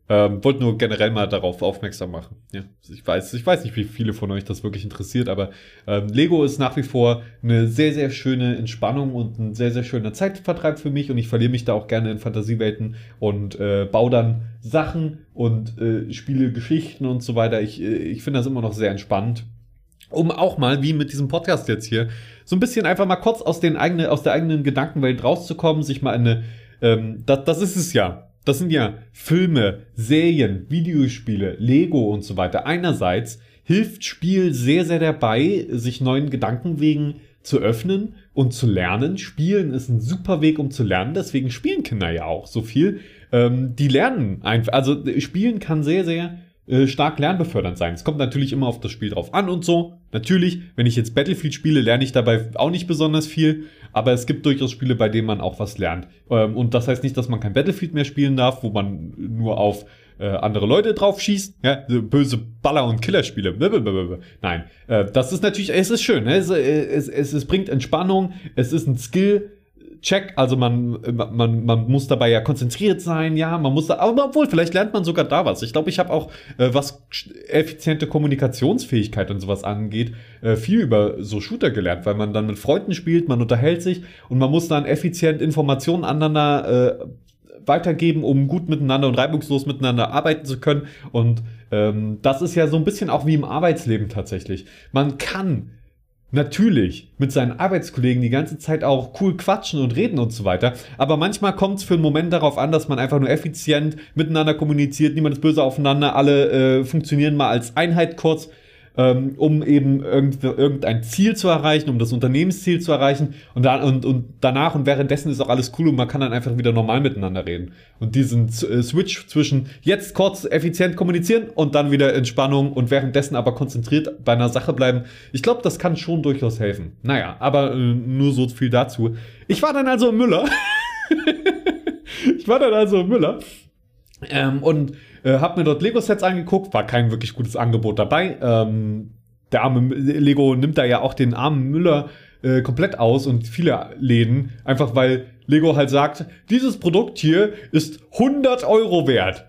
Ähm, wollte nur generell mal darauf aufmerksam machen. Ja, ich weiß, ich weiß nicht, wie viele von euch das wirklich interessiert, aber ähm, Lego ist nach wie vor eine sehr, sehr schöne Entspannung und ein sehr, sehr schöner Zeitvertreib für mich und ich verliere mich da auch gerne in Fantasiewelten und äh, baue dann Sachen und äh, spiele Geschichten und so weiter. Ich, äh, ich finde das immer noch sehr entspannt. Um auch mal, wie mit diesem Podcast jetzt hier, so ein bisschen einfach mal kurz aus, den eigenen, aus der eigenen Gedankenwelt rauszukommen, sich mal eine, ähm, das, das ist es ja, das sind ja Filme, Serien, Videospiele, Lego und so weiter. Einerseits hilft Spiel sehr, sehr dabei, sich neuen Gedankenwegen zu öffnen und zu lernen. Spielen ist ein super Weg, um zu lernen. Deswegen spielen Kinder ja auch so viel. Ähm, die lernen einfach. Also Spielen kann sehr, sehr äh, stark lernbefördernd sein. Es kommt natürlich immer auf das Spiel drauf an und so. Natürlich, wenn ich jetzt Battlefield spiele, lerne ich dabei auch nicht besonders viel, aber es gibt durchaus Spiele, bei denen man auch was lernt. Ähm, und das heißt nicht, dass man kein Battlefield mehr spielen darf, wo man nur auf äh, andere Leute drauf schießt, ja, böse Baller- und Killerspiele. Nein, äh, das ist natürlich, es ist schön, ne? es, es, es, es bringt Entspannung, es ist ein Skill, check, also man, man, man muss dabei ja konzentriert sein, ja, man muss da, aber obwohl, vielleicht lernt man sogar da was. Ich glaube, ich habe auch, äh, was effiziente Kommunikationsfähigkeit und sowas angeht, äh, viel über so Shooter gelernt, weil man dann mit Freunden spielt, man unterhält sich und man muss dann effizient Informationen aneinander äh, weitergeben, um gut miteinander und reibungslos miteinander arbeiten zu können. Und ähm, das ist ja so ein bisschen auch wie im Arbeitsleben tatsächlich. Man kann natürlich mit seinen Arbeitskollegen die ganze Zeit auch cool quatschen und reden und so weiter. Aber manchmal kommt es für einen Moment darauf an, dass man einfach nur effizient miteinander kommuniziert, niemand ist böse aufeinander, alle äh, funktionieren mal als Einheit kurz ähm, um eben irgend, irgendein Ziel zu erreichen, um das Unternehmensziel zu erreichen. Und, dann, und, und danach und währenddessen ist auch alles cool und man kann dann einfach wieder normal miteinander reden. Und diesen äh, Switch zwischen jetzt kurz effizient kommunizieren und dann wieder Entspannung und währenddessen aber konzentriert bei einer Sache bleiben, ich glaube, das kann schon durchaus helfen. Naja, aber äh, nur so viel dazu. Ich war dann also Müller. ich war dann also Müller. Ähm, und äh, hab mir dort Lego-Sets angeguckt, war kein wirklich gutes Angebot dabei. Ähm, der arme Lego nimmt da ja auch den armen Müller äh, komplett aus und viele Läden, einfach weil Lego halt sagt, dieses Produkt hier ist 100 Euro wert.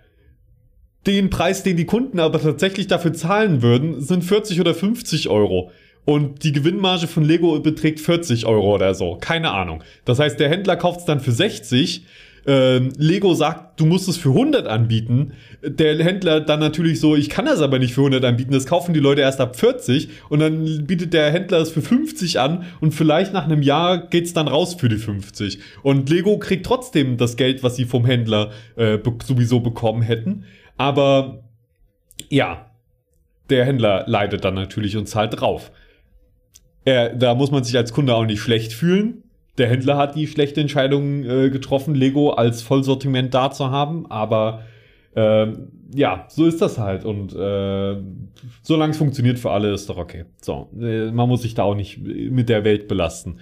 Den Preis, den die Kunden aber tatsächlich dafür zahlen würden, sind 40 oder 50 Euro. Und die Gewinnmarge von Lego beträgt 40 Euro oder so. Keine Ahnung. Das heißt, der Händler kauft es dann für 60 ähm, Lego sagt, du musst es für 100 anbieten. Der Händler dann natürlich so, ich kann das aber nicht für 100 anbieten. Das kaufen die Leute erst ab 40 und dann bietet der Händler es für 50 an und vielleicht nach einem Jahr geht's dann raus für die 50. Und Lego kriegt trotzdem das Geld, was sie vom Händler äh, sowieso bekommen hätten. Aber ja, der Händler leidet dann natürlich und zahlt drauf. Er, da muss man sich als Kunde auch nicht schlecht fühlen der Händler hat die schlechte Entscheidung äh, getroffen, Lego als Vollsortiment da zu haben, aber äh, ja, so ist das halt und äh, solange es funktioniert für alle, ist doch okay. So, äh, man muss sich da auch nicht mit der Welt belasten.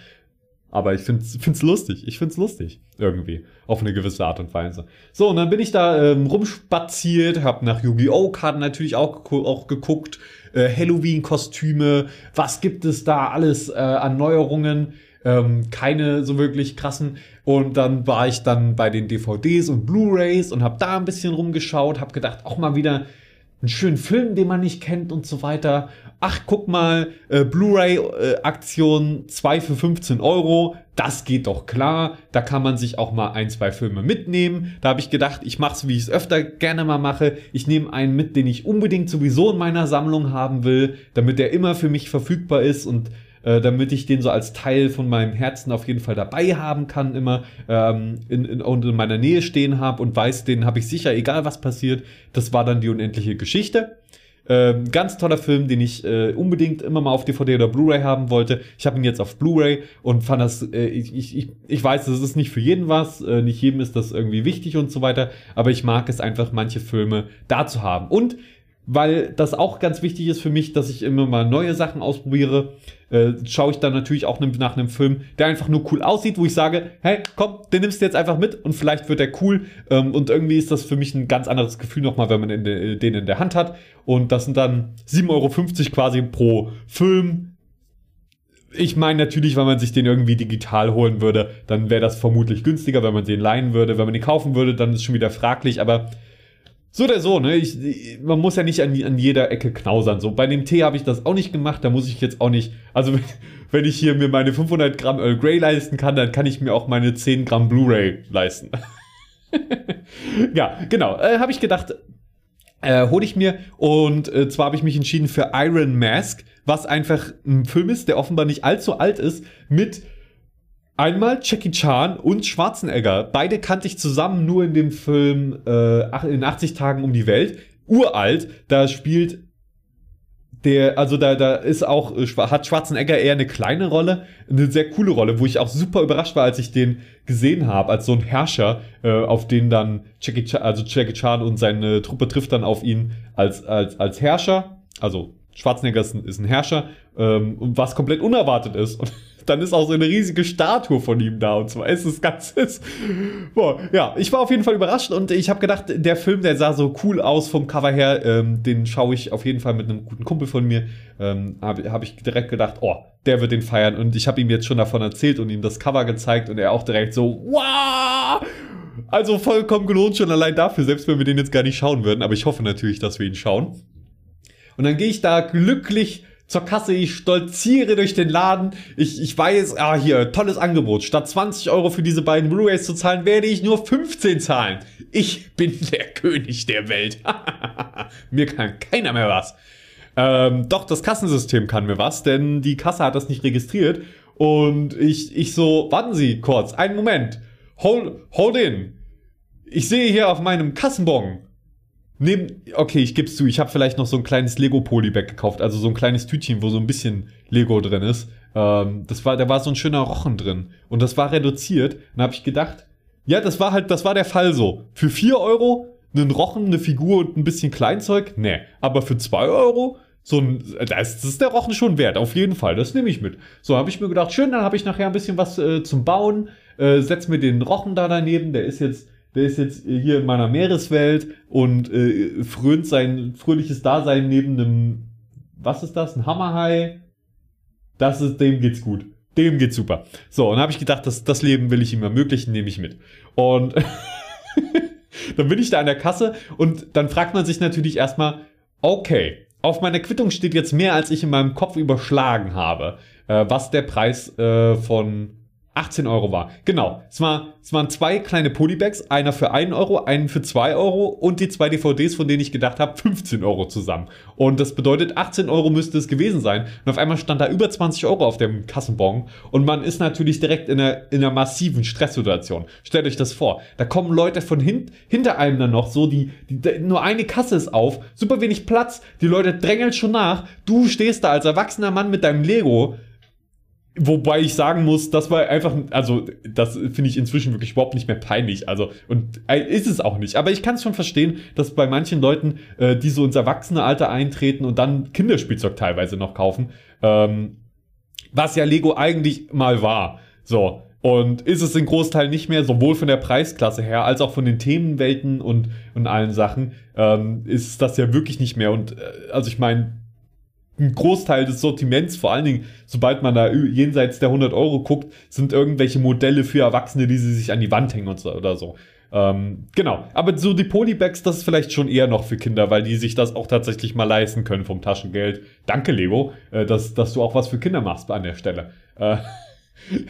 Aber ich find's, find's lustig. Ich find's lustig. Irgendwie. Auf eine gewisse Art und Weise. So, und dann bin ich da ähm, rumspaziert, hab nach Yu-Gi-Oh! Karten natürlich auch, auch geguckt. Äh, Halloween-Kostüme. Was gibt es da alles äh, an Neuerungen? Ähm, keine so wirklich krassen. Und dann war ich dann bei den DVDs und Blu-rays und habe da ein bisschen rumgeschaut, habe gedacht, auch mal wieder einen schönen Film, den man nicht kennt und so weiter. Ach, guck mal, äh, Blu-ray-Aktion äh, 2 für 15 Euro. Das geht doch klar. Da kann man sich auch mal ein, zwei Filme mitnehmen. Da habe ich gedacht, ich mache es, wie ich es öfter gerne mal mache. Ich nehme einen mit, den ich unbedingt sowieso in meiner Sammlung haben will, damit der immer für mich verfügbar ist und äh, damit ich den so als Teil von meinem Herzen auf jeden Fall dabei haben kann, immer ähm, in, in, und in meiner Nähe stehen habe und weiß, den habe ich sicher, egal was passiert. Das war dann die unendliche Geschichte. Ähm, ganz toller Film, den ich äh, unbedingt immer mal auf DVD oder Blu-ray haben wollte. Ich habe ihn jetzt auf Blu-ray und fand das, äh, ich, ich, ich weiß, das ist nicht für jeden was, äh, nicht jedem ist das irgendwie wichtig und so weiter, aber ich mag es einfach, manche Filme da zu haben. Und weil das auch ganz wichtig ist für mich, dass ich immer mal neue Sachen ausprobiere, äh, schaue ich dann natürlich auch nach einem Film, der einfach nur cool aussieht, wo ich sage, hey, komm, den nimmst du jetzt einfach mit und vielleicht wird der cool. Ähm, und irgendwie ist das für mich ein ganz anderes Gefühl nochmal, wenn man in de, den in der Hand hat. Und das sind dann 7,50 Euro quasi pro Film. Ich meine natürlich, wenn man sich den irgendwie digital holen würde, dann wäre das vermutlich günstiger, wenn man den leihen würde. Wenn man den kaufen würde, dann ist schon wieder fraglich, aber so oder so, ne? Ich, man muss ja nicht an, an jeder Ecke knausern. So, bei dem Tee habe ich das auch nicht gemacht. Da muss ich jetzt auch nicht. Also, wenn, ich hier mir meine 500 Gramm Earl Grey leisten kann, dann kann ich mir auch meine 10 Gramm Blu-ray leisten. ja, genau. Äh, habe ich gedacht, äh, hole ich mir. Und äh, zwar habe ich mich entschieden für Iron Mask, was einfach ein Film ist, der offenbar nicht allzu alt ist, mit Einmal Jackie Chan und Schwarzenegger. Beide kannte ich zusammen nur in dem Film äh, in 80 Tagen um die Welt. Uralt, da spielt der, also da, da ist auch, äh, hat Schwarzenegger eher eine kleine Rolle, eine sehr coole Rolle, wo ich auch super überrascht war, als ich den gesehen habe, als so ein Herrscher, äh, auf den dann Jackie Chan, also Jackie Chan und seine Truppe trifft dann auf ihn als, als, als Herrscher, also Schwarzenegger ist ein, ist ein Herrscher, ähm, was komplett unerwartet ist. Und dann ist auch so eine riesige Statue von ihm da und zwar ist es ganz ist, boah, ja ich war auf jeden Fall überrascht und ich habe gedacht der Film der sah so cool aus vom Cover her ähm, den schaue ich auf jeden Fall mit einem guten Kumpel von mir ähm, habe hab ich direkt gedacht oh der wird den feiern und ich habe ihm jetzt schon davon erzählt und ihm das Cover gezeigt und er auch direkt so wow! Also vollkommen gelohnt schon allein dafür selbst wenn wir den jetzt gar nicht schauen würden aber ich hoffe natürlich dass wir ihn schauen. Und dann gehe ich da glücklich zur Kasse, ich stolziere durch den Laden. Ich, ich weiß, ah, hier, tolles Angebot. Statt 20 Euro für diese beiden Blu-rays zu zahlen, werde ich nur 15 zahlen. Ich bin der König der Welt. mir kann keiner mehr was. Ähm, doch, das Kassensystem kann mir was, denn die Kasse hat das nicht registriert. Und ich, ich so, warten Sie kurz, einen Moment. Hold, hold in. Ich sehe hier auf meinem Kassenbon Neben, okay, ich geb's zu, ich habe vielleicht noch so ein kleines Lego-Polybag gekauft, also so ein kleines Tütchen, wo so ein bisschen Lego drin ist. Ähm, das war, da war so ein schöner Rochen drin. Und das war reduziert. Dann habe ich gedacht, ja, das war halt, das war der Fall so. Für vier Euro einen Rochen, eine Figur und ein bisschen Kleinzeug? Nee. Aber für zwei Euro? So ein, das, das ist der Rochen schon wert, auf jeden Fall. Das nehme ich mit. So habe ich mir gedacht, schön, dann habe ich nachher ein bisschen was äh, zum Bauen. Äh, setz mir den Rochen da daneben, der ist jetzt der ist jetzt hier in meiner Meereswelt und äh, frönt sein fröhliches Dasein neben einem, was ist das, ein Hammerhai? Das ist, dem geht's gut. Dem geht's super. So, und habe ich gedacht, das, das Leben will ich ihm ermöglichen, nehme ich mit. Und dann bin ich da an der Kasse und dann fragt man sich natürlich erstmal, okay, auf meiner Quittung steht jetzt mehr, als ich in meinem Kopf überschlagen habe, äh, was der Preis äh, von 18 Euro war. Genau. Es, war, es waren zwei kleine Polybags, einer für 1 Euro, einen für 2 Euro und die zwei DVDs, von denen ich gedacht habe, 15 Euro zusammen. Und das bedeutet, 18 Euro müsste es gewesen sein. Und auf einmal stand da über 20 Euro auf dem Kassenbon. Und man ist natürlich direkt in einer, in einer massiven Stresssituation. Stellt euch das vor. Da kommen Leute von hin, hinter einem dann noch so, die, die, nur eine Kasse ist auf, super wenig Platz, die Leute drängeln schon nach. Du stehst da als erwachsener Mann mit deinem Lego Wobei ich sagen muss, das war einfach, also das finde ich inzwischen wirklich überhaupt nicht mehr peinlich. Also und äh, ist es auch nicht. Aber ich kann es schon verstehen, dass bei manchen Leuten, äh, die so ins Erwachsenealter eintreten und dann Kinderspielzeug teilweise noch kaufen, ähm, was ja Lego eigentlich mal war. So und ist es in Großteil nicht mehr, sowohl von der Preisklasse her als auch von den Themenwelten und und allen Sachen, ähm, ist das ja wirklich nicht mehr. Und äh, also ich meine ein Großteil des Sortiments, vor allen Dingen, sobald man da jenseits der 100 Euro guckt, sind irgendwelche Modelle für Erwachsene, die sie sich an die Wand hängen und so, oder so. Ähm, genau. Aber so die Polybags, das ist vielleicht schon eher noch für Kinder, weil die sich das auch tatsächlich mal leisten können vom Taschengeld. Danke, Lego, äh, dass, dass du auch was für Kinder machst an der Stelle. Äh,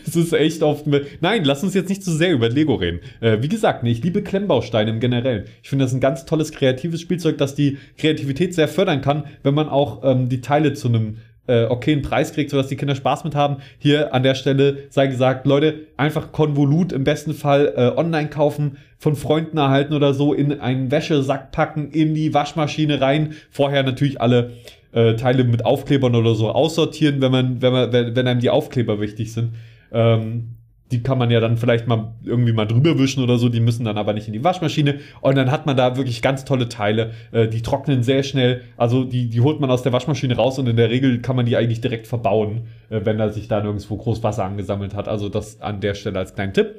Es ist echt oft. Nein, lass uns jetzt nicht zu sehr über Lego reden. Äh, wie gesagt, ich liebe Klemmbausteine im Generellen. Ich finde das ein ganz tolles kreatives Spielzeug, das die Kreativität sehr fördern kann, wenn man auch ähm, die Teile zu einem äh, okayen Preis kriegt, sodass die Kinder Spaß mit haben. Hier an der Stelle sei gesagt, Leute, einfach Konvolut im besten Fall äh, online kaufen, von Freunden erhalten oder so, in einen Wäschesack packen, in die Waschmaschine rein. Vorher natürlich alle äh, Teile mit Aufklebern oder so aussortieren, wenn man, wenn man, wenn, wenn einem die Aufkleber wichtig sind. Ähm, die kann man ja dann vielleicht mal irgendwie mal drüber wischen oder so, die müssen dann aber nicht in die Waschmaschine. Und dann hat man da wirklich ganz tolle Teile, äh, die trocknen sehr schnell. Also die, die holt man aus der Waschmaschine raus und in der Regel kann man die eigentlich direkt verbauen, äh, wenn da sich da nirgendwo groß Wasser angesammelt hat. Also das an der Stelle als kleinen Tipp.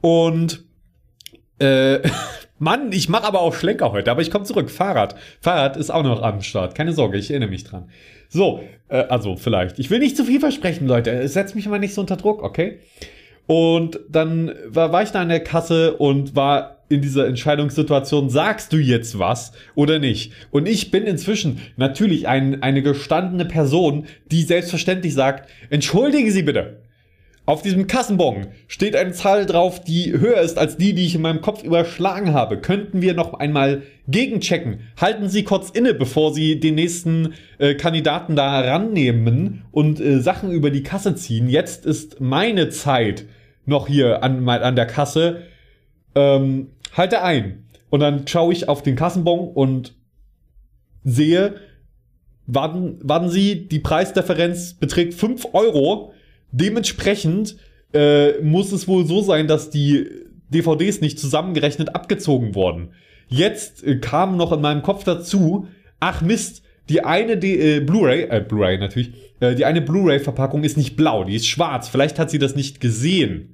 Und äh, Mann, ich mache aber auch Schlenker heute, aber ich komme zurück. Fahrrad. Fahrrad ist auch noch am Start. Keine Sorge, ich erinnere mich dran. So, äh, also vielleicht. Ich will nicht zu viel versprechen, Leute. Setzt mich mal nicht so unter Druck, okay? Und dann war, war ich da an der Kasse und war in dieser Entscheidungssituation, sagst du jetzt was oder nicht? Und ich bin inzwischen natürlich ein, eine gestandene Person, die selbstverständlich sagt, entschuldigen Sie bitte. Auf diesem Kassenbon steht eine Zahl drauf, die höher ist als die, die ich in meinem Kopf überschlagen habe. Könnten wir noch einmal gegenchecken? Halten Sie kurz inne, bevor Sie den nächsten äh, Kandidaten da herannehmen und äh, Sachen über die Kasse ziehen. Jetzt ist meine Zeit noch hier an, an der Kasse. Ähm, halte ein. Und dann schaue ich auf den Kassenbon und sehe, warten, warten Sie, die Preisdifferenz beträgt 5 Euro Dementsprechend äh, muss es wohl so sein, dass die DVDs nicht zusammengerechnet abgezogen wurden. Jetzt äh, kam noch in meinem Kopf dazu, ach Mist, die eine äh, Blu-ray, äh, Blu-ray natürlich, äh, die eine Blu-ray-Verpackung ist nicht blau, die ist schwarz. Vielleicht hat sie das nicht gesehen.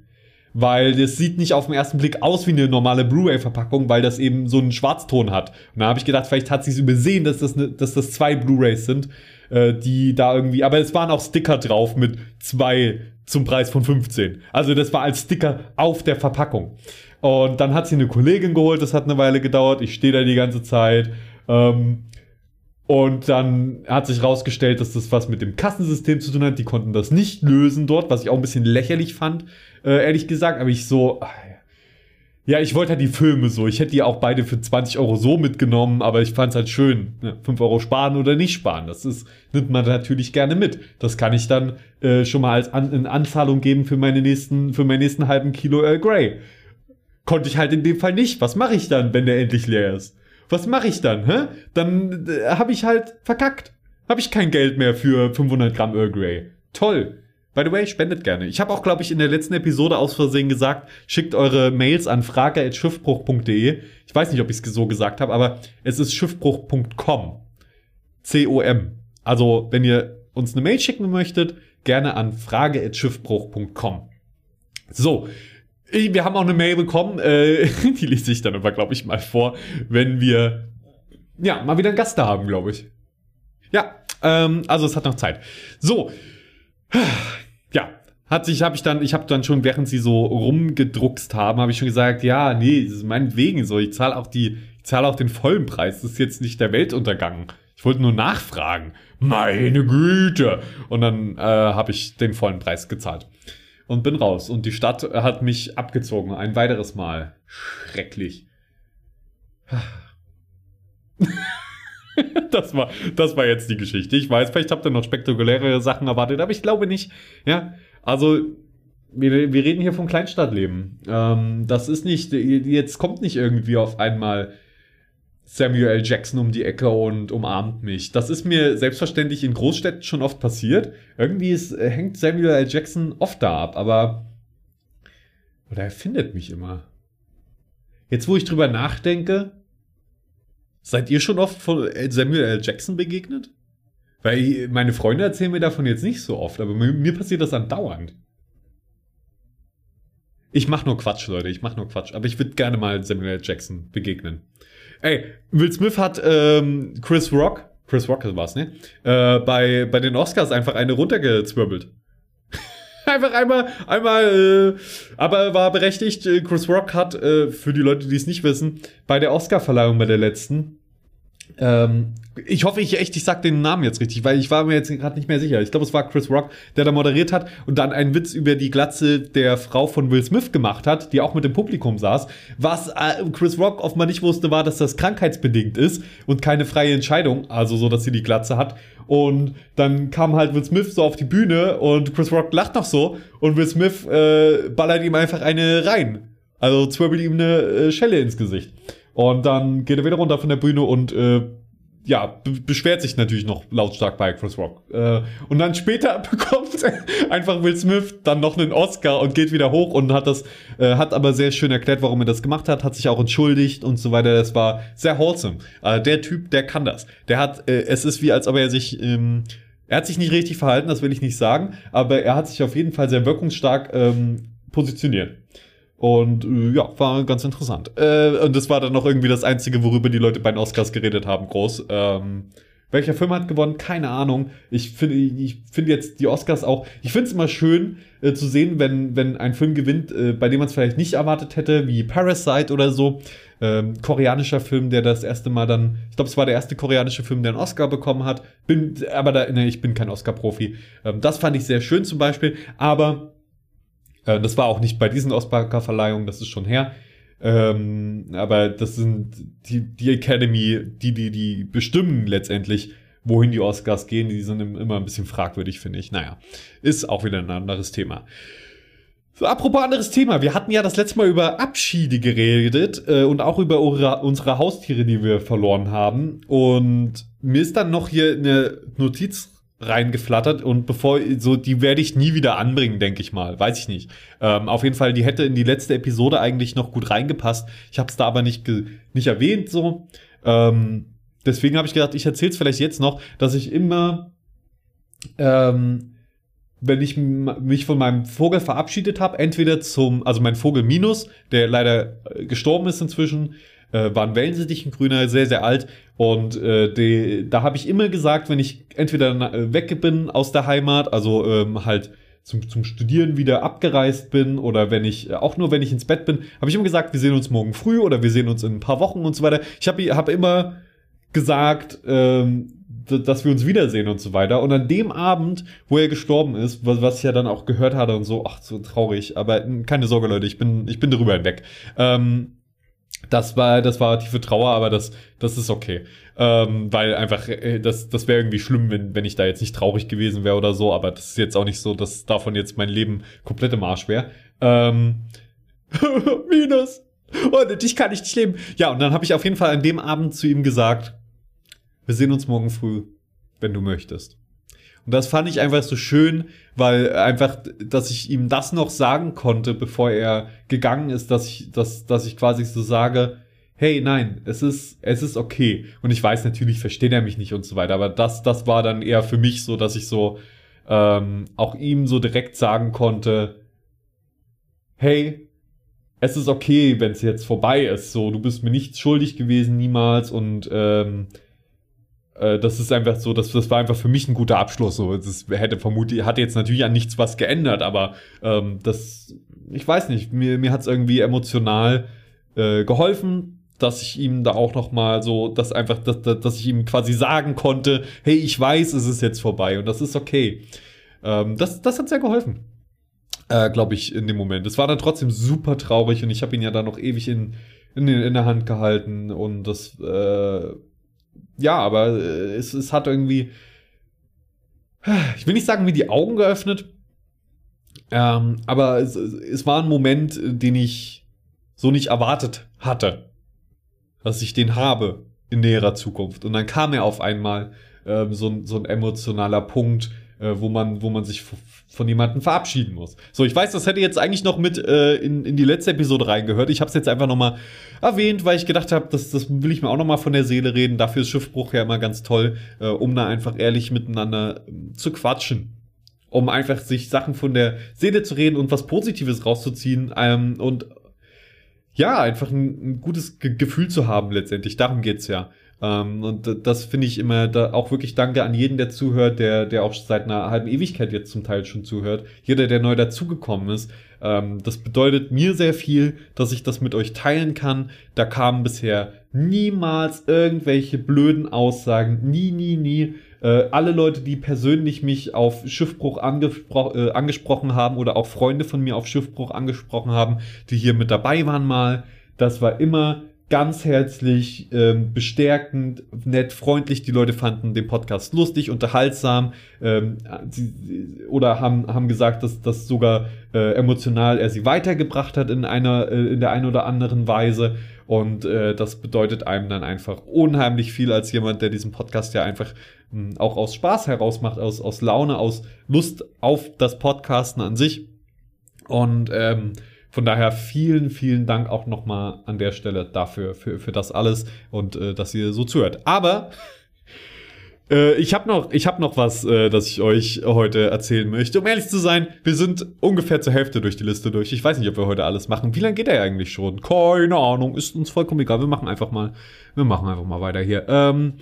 Weil das sieht nicht auf den ersten Blick aus wie eine normale Blu-ray-Verpackung, weil das eben so einen Schwarzton hat. Und da habe ich gedacht, vielleicht hat sie es übersehen, dass das, ne, dass das zwei Blu-rays sind äh, die da irgendwie, aber es waren auch Sticker drauf mit zwei zum Preis von 15. Also das war als Sticker auf der Verpackung. Und dann hat sie eine Kollegin geholt, das hat eine Weile gedauert, ich stehe da die ganze Zeit. Ähm, und dann hat sich rausgestellt, dass das was mit dem Kassensystem zu tun hat. Die konnten das nicht lösen dort, was ich auch ein bisschen lächerlich fand, äh, ehrlich gesagt. Aber ich so, ach, ja, ich wollte halt die Filme so. Ich hätte die auch beide für 20 Euro so mitgenommen, aber ich fand es halt schön. Ja, 5 Euro sparen oder nicht sparen. Das ist, nimmt man natürlich gerne mit. Das kann ich dann äh, schon mal als An in Anzahlung geben für meine nächsten, für meinen nächsten halben Kilo Earl Grey. Konnte ich halt in dem Fall nicht. Was mache ich dann, wenn der endlich leer ist? Was mache ich dann? Hä? Dann äh, habe ich halt verkackt. Habe ich kein Geld mehr für 500 Gramm Earl Grey. Toll. By the way, spendet gerne. Ich habe auch, glaube ich, in der letzten Episode aus Versehen gesagt, schickt eure Mails an frage.schiffbruch.de. Ich weiß nicht, ob ich es so gesagt habe, aber es ist schiffbruch.com. C-O-M. Also, wenn ihr uns eine Mail schicken möchtet, gerne an frage.schiffbruch.com. So, wir haben auch eine Mail bekommen, äh, die lese ich dann aber, glaube ich, mal vor, wenn wir ja mal wieder einen Gast da haben, glaube ich. Ja, ähm, also es hat noch Zeit. So, hat sich, habe ich dann, ich habe dann schon, während sie so rumgedruckst haben, habe ich schon gesagt, ja, nee, meinetwegen so, ich zahle auch die, ich zahle auch den vollen Preis, das ist jetzt nicht der Weltuntergang. Ich wollte nur nachfragen. Meine Güte! Und dann äh, habe ich den vollen Preis gezahlt. Und bin raus. Und die Stadt hat mich abgezogen. Ein weiteres Mal. Schrecklich. das, war, das war jetzt die Geschichte. Ich weiß, vielleicht habt ihr noch spektakulärere Sachen erwartet, aber ich glaube nicht. Ja, also wir, wir reden hier vom Kleinstadtleben. Ähm, das ist nicht, jetzt kommt nicht irgendwie auf einmal Samuel L. Jackson um die Ecke und umarmt mich. Das ist mir selbstverständlich in Großstädten schon oft passiert. Irgendwie ist, hängt Samuel L. Jackson oft da ab, aber oder er findet mich immer. Jetzt, wo ich drüber nachdenke, Seid ihr schon oft von Samuel L. Jackson begegnet? Weil meine Freunde erzählen mir davon jetzt nicht so oft, aber mir, mir passiert das andauernd. Ich mach nur Quatsch, Leute, ich mach nur Quatsch. Aber ich würde gerne mal Samuel. Jackson begegnen. Ey, Will Smith hat ähm, Chris Rock, Chris Rock war's, ne? Äh, bei, bei den Oscars einfach eine runtergezwirbelt. einfach einmal, einmal, äh, aber war berechtigt. Äh, Chris Rock hat, äh, für die Leute, die es nicht wissen, bei der Oscar-Verleihung bei der letzten, ähm, ich hoffe, ich echt, ich sag den Namen jetzt richtig, weil ich war mir jetzt gerade nicht mehr sicher. Ich glaube, es war Chris Rock, der da moderiert hat und dann einen Witz über die Glatze der Frau von Will Smith gemacht hat, die auch mit dem Publikum saß. Was äh, Chris Rock offenbar nicht wusste, war, dass das krankheitsbedingt ist und keine freie Entscheidung, also so, dass sie die Glatze hat. Und dann kam halt Will Smith so auf die Bühne und Chris Rock lacht noch so und Will Smith äh, ballert ihm einfach eine rein. Also zwirbelt ihm eine äh, Schelle ins Gesicht. Und dann geht er wieder runter von der Bühne und äh, ja, beschwert sich natürlich noch lautstark bei Chris Rock. Äh, und dann später bekommt einfach Will Smith dann noch einen Oscar und geht wieder hoch und hat das, äh, hat aber sehr schön erklärt, warum er das gemacht hat, hat sich auch entschuldigt und so weiter. Das war sehr wholesome. Äh, der Typ, der kann das. Der hat, äh, es ist wie, als ob er sich, ähm, er hat sich nicht richtig verhalten, das will ich nicht sagen, aber er hat sich auf jeden Fall sehr wirkungsstark ähm, positioniert. Und äh, ja, war ganz interessant. Äh, und das war dann noch irgendwie das Einzige, worüber die Leute bei den Oscars geredet haben, groß. Ähm, Welcher Film hat gewonnen? Keine Ahnung. Ich finde ich finde jetzt die Oscars auch, ich finde es immer schön äh, zu sehen, wenn, wenn ein Film gewinnt, äh, bei dem man es vielleicht nicht erwartet hätte, wie Parasite oder so. Ähm, koreanischer Film, der das erste Mal dann, ich glaube, es war der erste koreanische Film, der einen Oscar bekommen hat. Bin, aber da, ne, ich bin kein Oscar-Profi. Ähm, das fand ich sehr schön zum Beispiel. Aber äh, das war auch nicht bei diesen Oscar-Verleihungen, das ist schon her. Ähm, aber das sind die, die Academy, die, die, die bestimmen letztendlich, wohin die Oscars gehen. Die sind immer ein bisschen fragwürdig, finde ich. Naja, ist auch wieder ein anderes Thema. So, apropos anderes Thema. Wir hatten ja das letzte Mal über Abschiede geredet äh, und auch über unsere Haustiere, die wir verloren haben. Und mir ist dann noch hier eine Notiz reingeflattert und bevor so die werde ich nie wieder anbringen, denke ich mal, weiß ich nicht. Ähm, auf jeden Fall, die hätte in die letzte Episode eigentlich noch gut reingepasst. Ich habe es da aber nicht nicht erwähnt so. Ähm, deswegen habe ich gedacht, ich erzähle es vielleicht jetzt noch, dass ich immer ähm, wenn ich mich von meinem Vogel verabschiedet habe, entweder zum, also mein Vogel Minus, der leider äh, gestorben ist inzwischen, äh, war ein Wellensittichengrüner, sehr, sehr alt. Und äh, die, da habe ich immer gesagt, wenn ich entweder weg bin aus der Heimat, also ähm, halt zum, zum Studieren wieder abgereist bin oder wenn ich, äh, auch nur wenn ich ins Bett bin, habe ich immer gesagt, wir sehen uns morgen früh oder wir sehen uns in ein paar Wochen und so weiter. Ich habe hab immer gesagt, ähm, dass wir uns wiedersehen und so weiter. Und an dem Abend, wo er gestorben ist, was, was ich ja dann auch gehört hatte und so, ach, so traurig, aber keine Sorge, Leute, ich bin, ich bin darüber hinweg. Ähm, das war, das war tiefe Trauer, aber das, das ist okay. Ähm, weil einfach, äh, das, das wäre irgendwie schlimm, wenn, wenn ich da jetzt nicht traurig gewesen wäre oder so, aber das ist jetzt auch nicht so, dass davon jetzt mein Leben komplett im Arsch wäre. Ähm, Minus! Ohne dich kann ich nicht leben. Ja, und dann habe ich auf jeden Fall an dem Abend zu ihm gesagt, wir sehen uns morgen früh, wenn du möchtest. Und das fand ich einfach so schön, weil einfach, dass ich ihm das noch sagen konnte, bevor er gegangen ist, dass ich, dass, dass ich quasi so sage, hey, nein, es ist, es ist okay. Und ich weiß natürlich, versteht er mich nicht und so weiter, aber das, das war dann eher für mich so, dass ich so ähm, auch ihm so direkt sagen konnte, hey, es ist okay, wenn es jetzt vorbei ist. So, du bist mir nichts schuldig gewesen, niemals und ähm, äh, das ist einfach so, das, das war einfach für mich ein guter Abschluss. So, das hätte vermutlich, hat jetzt natürlich an nichts was geändert, aber ähm, das, ich weiß nicht, mir, mir hat es irgendwie emotional äh, geholfen, dass ich ihm da auch noch mal so, dass einfach, dass, dass ich ihm quasi sagen konnte, hey, ich weiß, es ist jetzt vorbei und das ist okay. Ähm, das, das hat sehr geholfen. Äh, Glaube ich, in dem Moment. Es war dann trotzdem super traurig und ich habe ihn ja dann noch ewig in, in, in der Hand gehalten und das äh, ja, aber äh, es, es hat irgendwie, ich will nicht sagen, mir die Augen geöffnet, ähm, aber es, es war ein Moment, den ich so nicht erwartet hatte, dass ich den habe in näherer Zukunft. Und dann kam er auf einmal ähm, so, so ein emotionaler Punkt, äh, wo man, wo man sich von jemandem verabschieden muss. So, ich weiß, das hätte jetzt eigentlich noch mit äh, in, in die letzte Episode reingehört. Ich habe es jetzt einfach noch mal erwähnt, weil ich gedacht habe, das, das will ich mir auch noch mal von der Seele reden. Dafür ist Schiffbruch ja immer ganz toll, äh, um da einfach ehrlich miteinander äh, zu quatschen. Um einfach sich Sachen von der Seele zu reden und was Positives rauszuziehen ähm, und ja, einfach ein, ein gutes Ge Gefühl zu haben letztendlich. Darum geht's ja. Ähm, und das finde ich immer da auch wirklich danke an jeden, der zuhört, der, der auch seit einer halben Ewigkeit jetzt zum Teil schon zuhört. Jeder, der neu dazugekommen ist. Ähm, das bedeutet mir sehr viel, dass ich das mit euch teilen kann. Da kamen bisher niemals irgendwelche blöden Aussagen. Nie, nie, nie. Äh, alle Leute, die persönlich mich auf Schiffbruch angespro äh, angesprochen haben oder auch Freunde von mir auf Schiffbruch angesprochen haben, die hier mit dabei waren mal, das war immer ganz herzlich, ähm, bestärkend, nett, freundlich. Die Leute fanden den Podcast lustig, unterhaltsam ähm, sie, oder haben, haben gesagt, dass das sogar äh, emotional er sie weitergebracht hat in einer äh, in der einen oder anderen Weise. Und äh, das bedeutet einem dann einfach unheimlich viel als jemand, der diesen Podcast ja einfach mh, hm, auch aus Spaß heraus macht, aus, aus Laune, aus Lust auf das Podcasten an sich. Und ähm, von daher vielen, vielen Dank auch nochmal an der Stelle dafür, für, für das alles und äh, dass ihr so zuhört. Aber äh, ich habe noch, ich hab noch was, äh, das ich euch heute erzählen möchte. Um ehrlich zu sein, wir sind ungefähr zur Hälfte durch die Liste durch. Ich weiß nicht, ob wir heute alles machen. Wie lange geht er eigentlich schon? Keine Ahnung, ist uns vollkommen egal. Wir machen einfach mal, wir machen einfach mal weiter hier. Ähm,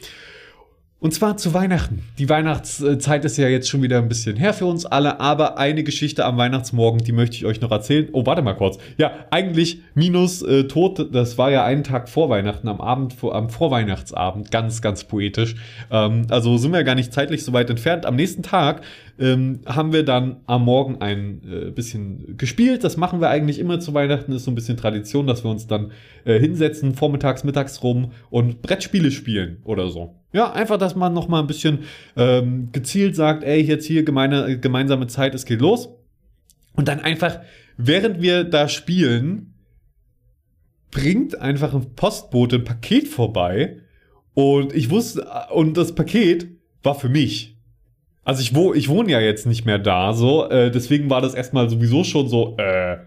Und zwar zu Weihnachten. Die Weihnachtszeit ist ja jetzt schon wieder ein bisschen her für uns alle, aber eine Geschichte am Weihnachtsmorgen, die möchte ich euch noch erzählen. Oh, warte mal kurz. Ja, eigentlich minus äh, Tod, das war ja einen Tag vor Weihnachten, am Abend, vor, am Vorweihnachtsabend, ganz, ganz poetisch. Ähm, also sind wir gar nicht zeitlich so weit entfernt. Am nächsten Tag ähm, haben wir dann am Morgen ein äh, bisschen gespielt. Das machen wir eigentlich immer zu Weihnachten, ist so ein bisschen Tradition, dass wir uns dann äh, hinsetzen, vormittags, mittags rum und Brettspiele spielen oder so. Ja, einfach, dass man noch mal ein bisschen ähm, gezielt sagt, ey, jetzt hier gemeine, gemeinsame Zeit, es geht los. Und dann einfach, während wir da spielen, bringt einfach ein Postbote ein Paket vorbei. Und ich wusste, und das Paket war für mich. Also ich, wo, ich wohne ja jetzt nicht mehr da, so, äh, deswegen war das erstmal sowieso schon so, äh,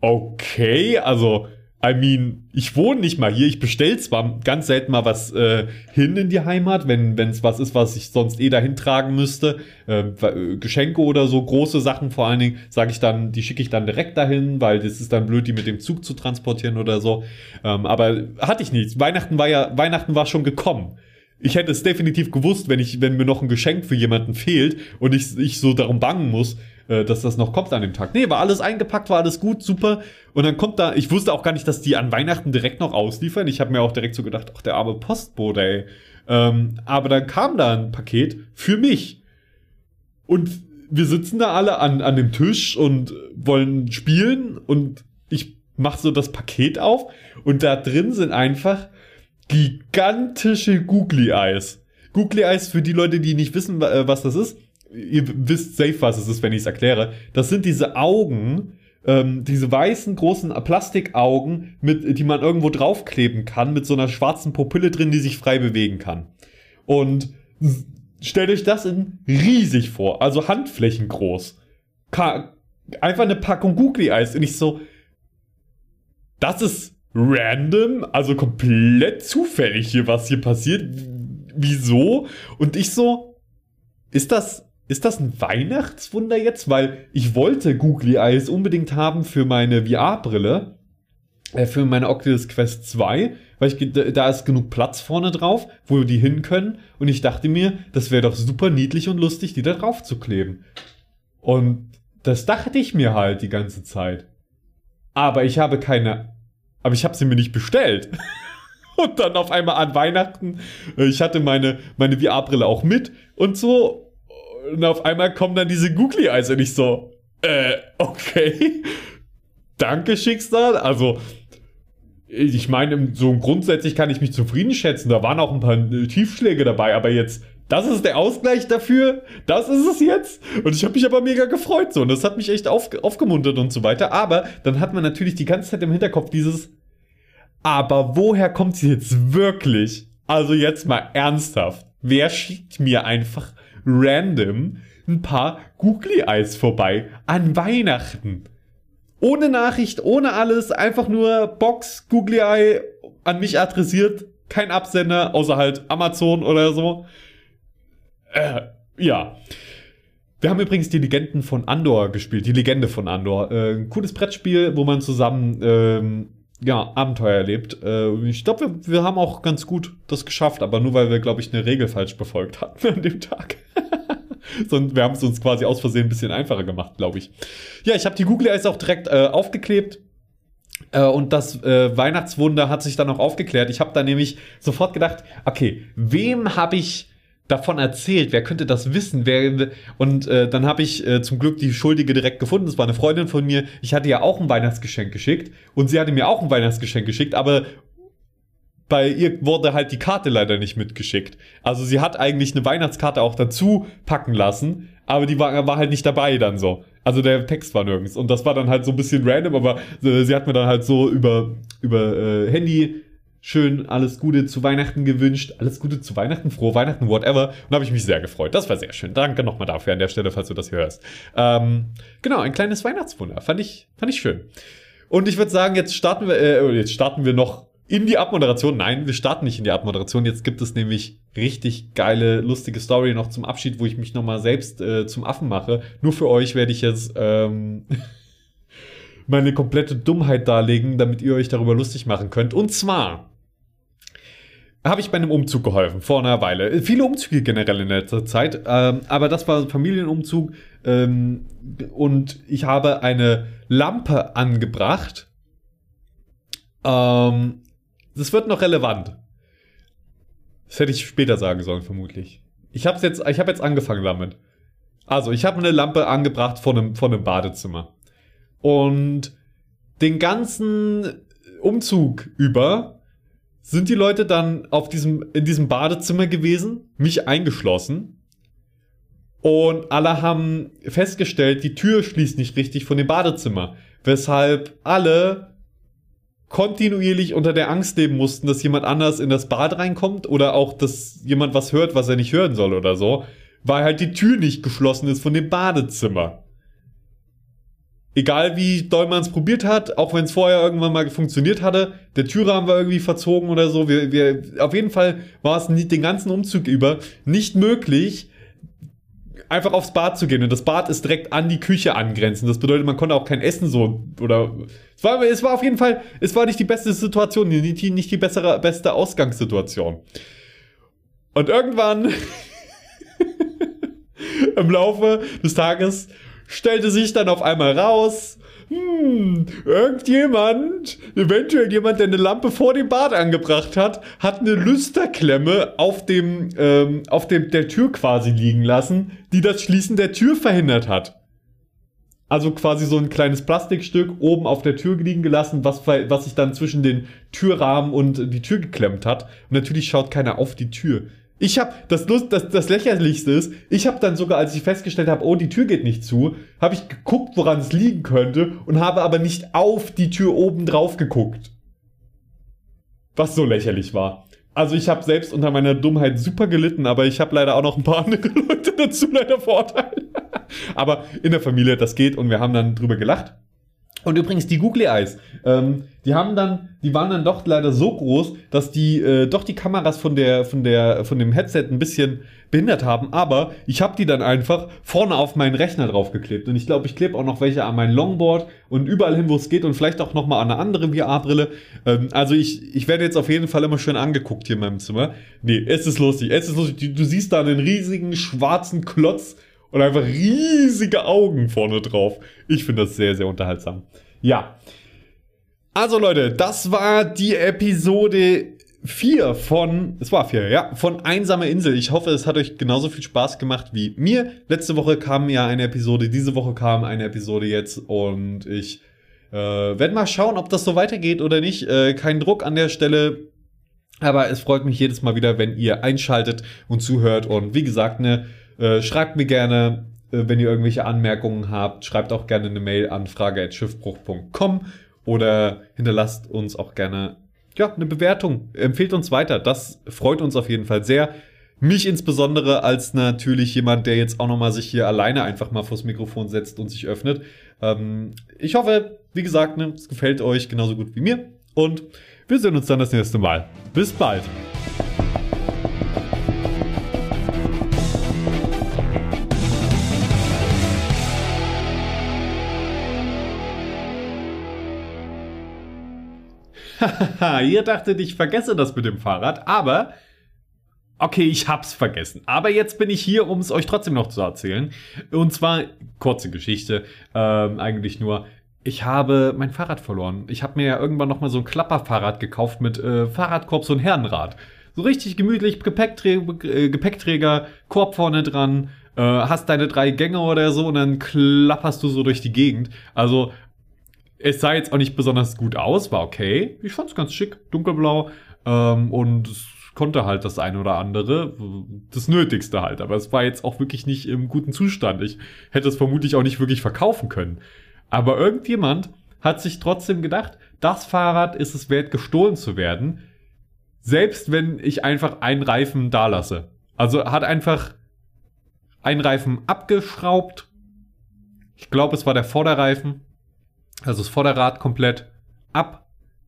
okay, also, I mean, ich wohne nicht mal hier, ich bestell zwar ganz selten mal was äh, hin in die Heimat, wenn es was ist, was ich sonst eh dahin tragen müsste, äh, äh Geschenke oder so, große Sachen vor allen Dingen, sage ich dann, die schicke ich dann direkt dahin, weil das ist dann blöd, die mit dem Zug zu transportieren oder so. Ähm, aber hatte ich nichts. Weihnachten war ja, Weihnachten war schon gekommen ich hätte es definitiv gewusst, wenn ich, wenn mir noch ein Geschenk für jemanden fehlt und ich, ich so darum bangen muss, äh, dass das noch kommt an dem Tag. Nee, war alles eingepackt, war alles gut, super. Und dann kommt da, ich wusste auch gar nicht, dass die an Weihnachten direkt noch ausliefern. Ich habe mir auch direkt so gedacht, ach, der arme Postbote, ey. Ähm, aber dann kam da ein Paket für mich. Und wir sitzen da alle an, an dem Tisch und wollen spielen und ich mach so das Paket auf und da drin sind einfach gigantische Googly Eyes. Googly Eyes, für die Leute, die nicht wissen, äh, was das ist, ihr wisst safe, was es ist, wenn ich es erkläre. Das sind diese Augen, ähm, diese weißen großen Plastikaugen, mit, die man irgendwo draufkleben kann, mit so einer schwarzen Pupille drin, die sich frei bewegen kann. Und stellt euch das in riesig vor, also Handflächen groß. Ka einfach eine Packung Googly Eyes. Und ich so, das ist random, also komplett zufällig hier, was hier passiert. Wieso? Und ich so, ist das, ist das ein Weihnachtswunder jetzt? Weil ich wollte Googly Eyes unbedingt haben für meine VR-Brille, äh, für meine Oculus Quest 2, weil ich, da ist genug Platz vorne drauf, wo die hin können. Und ich dachte mir, das wäre doch super niedlich und lustig, die da drauf zu kleben. Und das dachte ich mir halt die ganze Zeit. Aber ich habe keine aber ich habe sie mir nicht bestellt. Und dann auf einmal an Weihnachten, äh, ich hatte meine, meine VR-Brille auch mit und so. Und auf einmal kommen dann diese Googly Eyes und ich so, äh, okay. Danke, Schicksal. Also, ich meine, so grundsätzlich kann ich mich zufrieden schätzen. Da waren auch ein paar äh, Tiefschläge dabei, aber jetzt, das ist der Ausgleich dafür. Das ist es jetzt. Und ich habe mich aber mega gefreut so. Und das hat mich echt auf, aufgemuntert und so weiter. Aber dann hat man natürlich die ganze Zeit im Hinterkopf dieses, aber woher kommt sie jetzt wirklich? Also jetzt mal ernsthaft. Wer schickt mir einfach random ein paar Googly Eyes vorbei an Weihnachten? Ohne Nachricht, ohne alles, einfach nur Box, Googly Eye an mich adressiert, kein Absender, außer halt Amazon oder so. Äh, ja. Wir haben übrigens die Legenden von Andor gespielt, die Legende von Andor. Äh, ein cooles Brettspiel, wo man zusammen ähm, ja, Abenteuer erlebt. Äh, ich glaube, wir, wir haben auch ganz gut das geschafft, aber nur weil wir, glaube ich, eine Regel falsch befolgt hatten an dem Tag. Wir haben es uns quasi aus Versehen ein bisschen einfacher gemacht, glaube ich. Ja, ich habe die Google Eyes auch direkt äh, aufgeklebt. Äh, und das äh, Weihnachtswunder hat sich dann auch aufgeklärt. Ich habe da nämlich sofort gedacht, okay, wem habe ich davon erzählt? Wer könnte das wissen? Wer, und äh, dann habe ich äh, zum Glück die Schuldige direkt gefunden. Das war eine Freundin von mir. Ich hatte ja auch ein Weihnachtsgeschenk geschickt und sie hatte mir auch ein Weihnachtsgeschenk geschickt, aber bei ihr wurde halt die Karte leider nicht mitgeschickt. Also sie hat eigentlich eine Weihnachtskarte auch dazu packen lassen, aber die war, war halt nicht dabei dann so. Also der Text war nirgends. Und das war dann halt so ein bisschen random, aber äh, sie hat mir dann halt so über, über äh, Handy schön alles Gute zu Weihnachten gewünscht. Alles Gute zu Weihnachten, frohe Weihnachten, whatever. Und habe ich mich sehr gefreut. Das war sehr schön. Danke nochmal dafür an der Stelle, falls du das hörst. Ähm, genau, ein kleines Weihnachtswunder. Fand ich, fand ich schön. Und ich würde sagen, jetzt starten wir, äh, jetzt starten wir noch in die Abmoderation. Nein, wir starten nicht in die Abmoderation. Jetzt gibt es nämlich richtig geile, lustige Story noch zum Abschied, wo ich mich nochmal selbst äh, zum Affen mache. Nur für euch werde ich jetzt ähm, meine komplette Dummheit darlegen, damit ihr euch darüber lustig machen könnt. Und zwar habe ich bei einem Umzug geholfen, vor einer Weile. Viele Umzüge generell in letzter Zeit, ähm, aber das war ein Familienumzug ähm, und ich habe eine Lampe angebracht. Ähm, das wird noch relevant. Das hätte ich später sagen sollen, vermutlich. Ich habe jetzt, habe jetzt angefangen damit. Also, ich habe eine Lampe angebracht vor einem, vor einem Badezimmer. Und den ganzen Umzug über sind die Leute dann auf diesem, in diesem Badezimmer gewesen, mich eingeschlossen. Und alle haben festgestellt, die Tür schließt nicht richtig von dem Badezimmer. Weshalb alle kontinuierlich unter der Angst leben mussten, dass jemand anders in das Bad reinkommt oder auch, dass jemand was hört, was er nicht hören soll oder so, weil halt die Tür nicht geschlossen ist von dem Badezimmer. Egal wie doll man es probiert hat, auch wenn es vorher irgendwann mal funktioniert hatte, der Türrahmen war irgendwie verzogen oder so. Wir, wir, auf jeden Fall war es den ganzen Umzug über nicht möglich, einfach aufs Bad zu gehen. Und das Bad ist direkt an die Küche angrenzend. Das bedeutet, man konnte auch kein Essen so oder es war, es war auf jeden Fall, es war nicht die beste Situation, nicht die, nicht die bessere, beste Ausgangssituation. Und irgendwann im Laufe des Tages stellte sich dann auf einmal raus, hm, irgendjemand, eventuell jemand, der eine Lampe vor dem Bad angebracht hat, hat eine Lüsterklemme auf dem, ähm, auf dem, der Tür quasi liegen lassen, die das Schließen der Tür verhindert hat. Also quasi so ein kleines Plastikstück oben auf der Tür liegen gelassen, was, was sich dann zwischen den Türrahmen und die Tür geklemmt hat. Und natürlich schaut keiner auf die Tür. Ich habe das Lust, das, das lächerlichste ist, ich habe dann sogar, als ich festgestellt habe, oh, die Tür geht nicht zu, habe ich geguckt, woran es liegen könnte und habe aber nicht auf die Tür oben drauf geguckt. Was so lächerlich war. Also ich habe selbst unter meiner Dummheit super gelitten, aber ich habe leider auch noch ein paar andere Leute dazu leider Vorteile. aber in der Familie, das geht und wir haben dann drüber gelacht. Und übrigens die Googly Eyes, ähm, die haben dann, die waren dann doch leider so groß, dass die äh, doch die Kameras von der, von der, von dem Headset ein bisschen behindert haben. Aber ich habe die dann einfach vorne auf meinen Rechner draufgeklebt. Und ich glaube, ich klebe auch noch welche an mein Longboard und überall hin, wo es geht und vielleicht auch noch mal an eine andere VR-Brille. Ähm, also ich, ich werde jetzt auf jeden Fall immer schön angeguckt hier in meinem Zimmer. Nee, es ist lustig, es ist lustig. Du, du siehst da einen riesigen schwarzen Klotz und einfach riesige Augen vorne drauf. Ich finde das sehr, sehr unterhaltsam. Ja. Also Leute, das war die Episode 4 von, es war 4, ja, von Einsame Insel. Ich hoffe, es hat euch genauso viel Spaß gemacht wie mir. Letzte Woche kam ja eine Episode, diese Woche kam eine Episode jetzt und ich äh, werde mal schauen, ob das so weitergeht oder nicht. Äh, kein Druck an der Stelle. Aber es freut mich jedes Mal wieder, wenn ihr einschaltet und zuhört. Und wie gesagt, ne, äh, schreibt mir gerne, äh, wenn ihr irgendwelche Anmerkungen habt. Schreibt auch gerne eine Mail an frage.schiffbruch.com oder hinterlasst uns auch gerne ja, eine Bewertung. Empfehlt uns weiter. Das freut uns auf jeden Fall sehr. Mich insbesondere als natürlich jemand, der jetzt auch nochmal sich hier alleine einfach mal vors Mikrofon setzt und sich öffnet. Ähm, ich hoffe, wie gesagt, ne, es gefällt euch genauso gut wie mir. Und wir sehen uns dann das nächste Mal. Bis bald. ihr dachtet, ich vergesse das mit dem Fahrrad, aber okay, ich hab's vergessen. Aber jetzt bin ich hier, um es euch trotzdem noch zu erzählen. Und zwar, kurze Geschichte, ähm, eigentlich nur. Ich habe mein Fahrrad verloren. Ich habe mir ja irgendwann noch mal so ein Klapperfahrrad gekauft mit äh, Fahrradkorb, ein Herrenrad. So richtig gemütlich, Gepäckträger, äh, Gepäckträger Korb vorne dran, äh, hast deine drei Gänge oder so und dann klapperst du so durch die Gegend. Also es sah jetzt auch nicht besonders gut aus, war okay. Ich fand es ganz schick, dunkelblau. Ähm, und es konnte halt das eine oder andere, das Nötigste halt. Aber es war jetzt auch wirklich nicht im guten Zustand. Ich hätte es vermutlich auch nicht wirklich verkaufen können. Aber irgendjemand hat sich trotzdem gedacht, das Fahrrad ist es wert, gestohlen zu werden. Selbst wenn ich einfach einen Reifen da lasse. Also hat einfach einen Reifen abgeschraubt. Ich glaube, es war der Vorderreifen also das Vorderrad komplett ab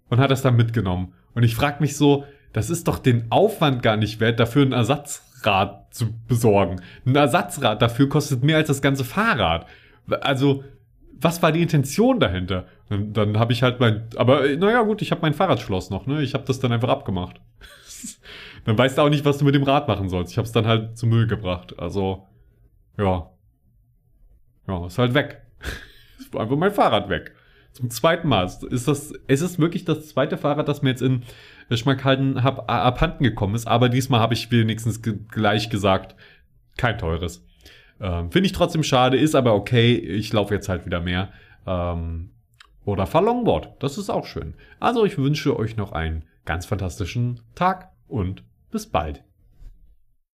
und hat das dann mitgenommen. Und ich frage mich so, das ist doch den Aufwand gar nicht wert, dafür ein Ersatzrad zu besorgen. Ein Ersatzrad dafür kostet mehr als das ganze Fahrrad. Also, was war die Intention dahinter? Dann, dann habe ich halt mein, aber naja gut, ich habe mein Fahrradschloss noch, ne? Ich habe das dann einfach abgemacht. dann weißt du auch nicht, was du mit dem Rad machen sollst. Ich habe es dann halt zum Müll gebracht. Also, ja. Ja, ist halt weg. ist einfach mein Fahrrad weg. Zum zweiten Mal. Ist das, es ist wirklich das zweite Fahrrad, das mir jetzt in Schmackhalten hab, abhanden gekommen ist. Aber diesmal habe ich wenigstens gleich gesagt, kein teures. Ähm, Finde ich trotzdem schade, ist aber okay. Ich laufe jetzt halt wieder mehr. Ähm, oder fahr Longboard. Das ist auch schön. Also ich wünsche euch noch einen ganz fantastischen Tag und bis bald.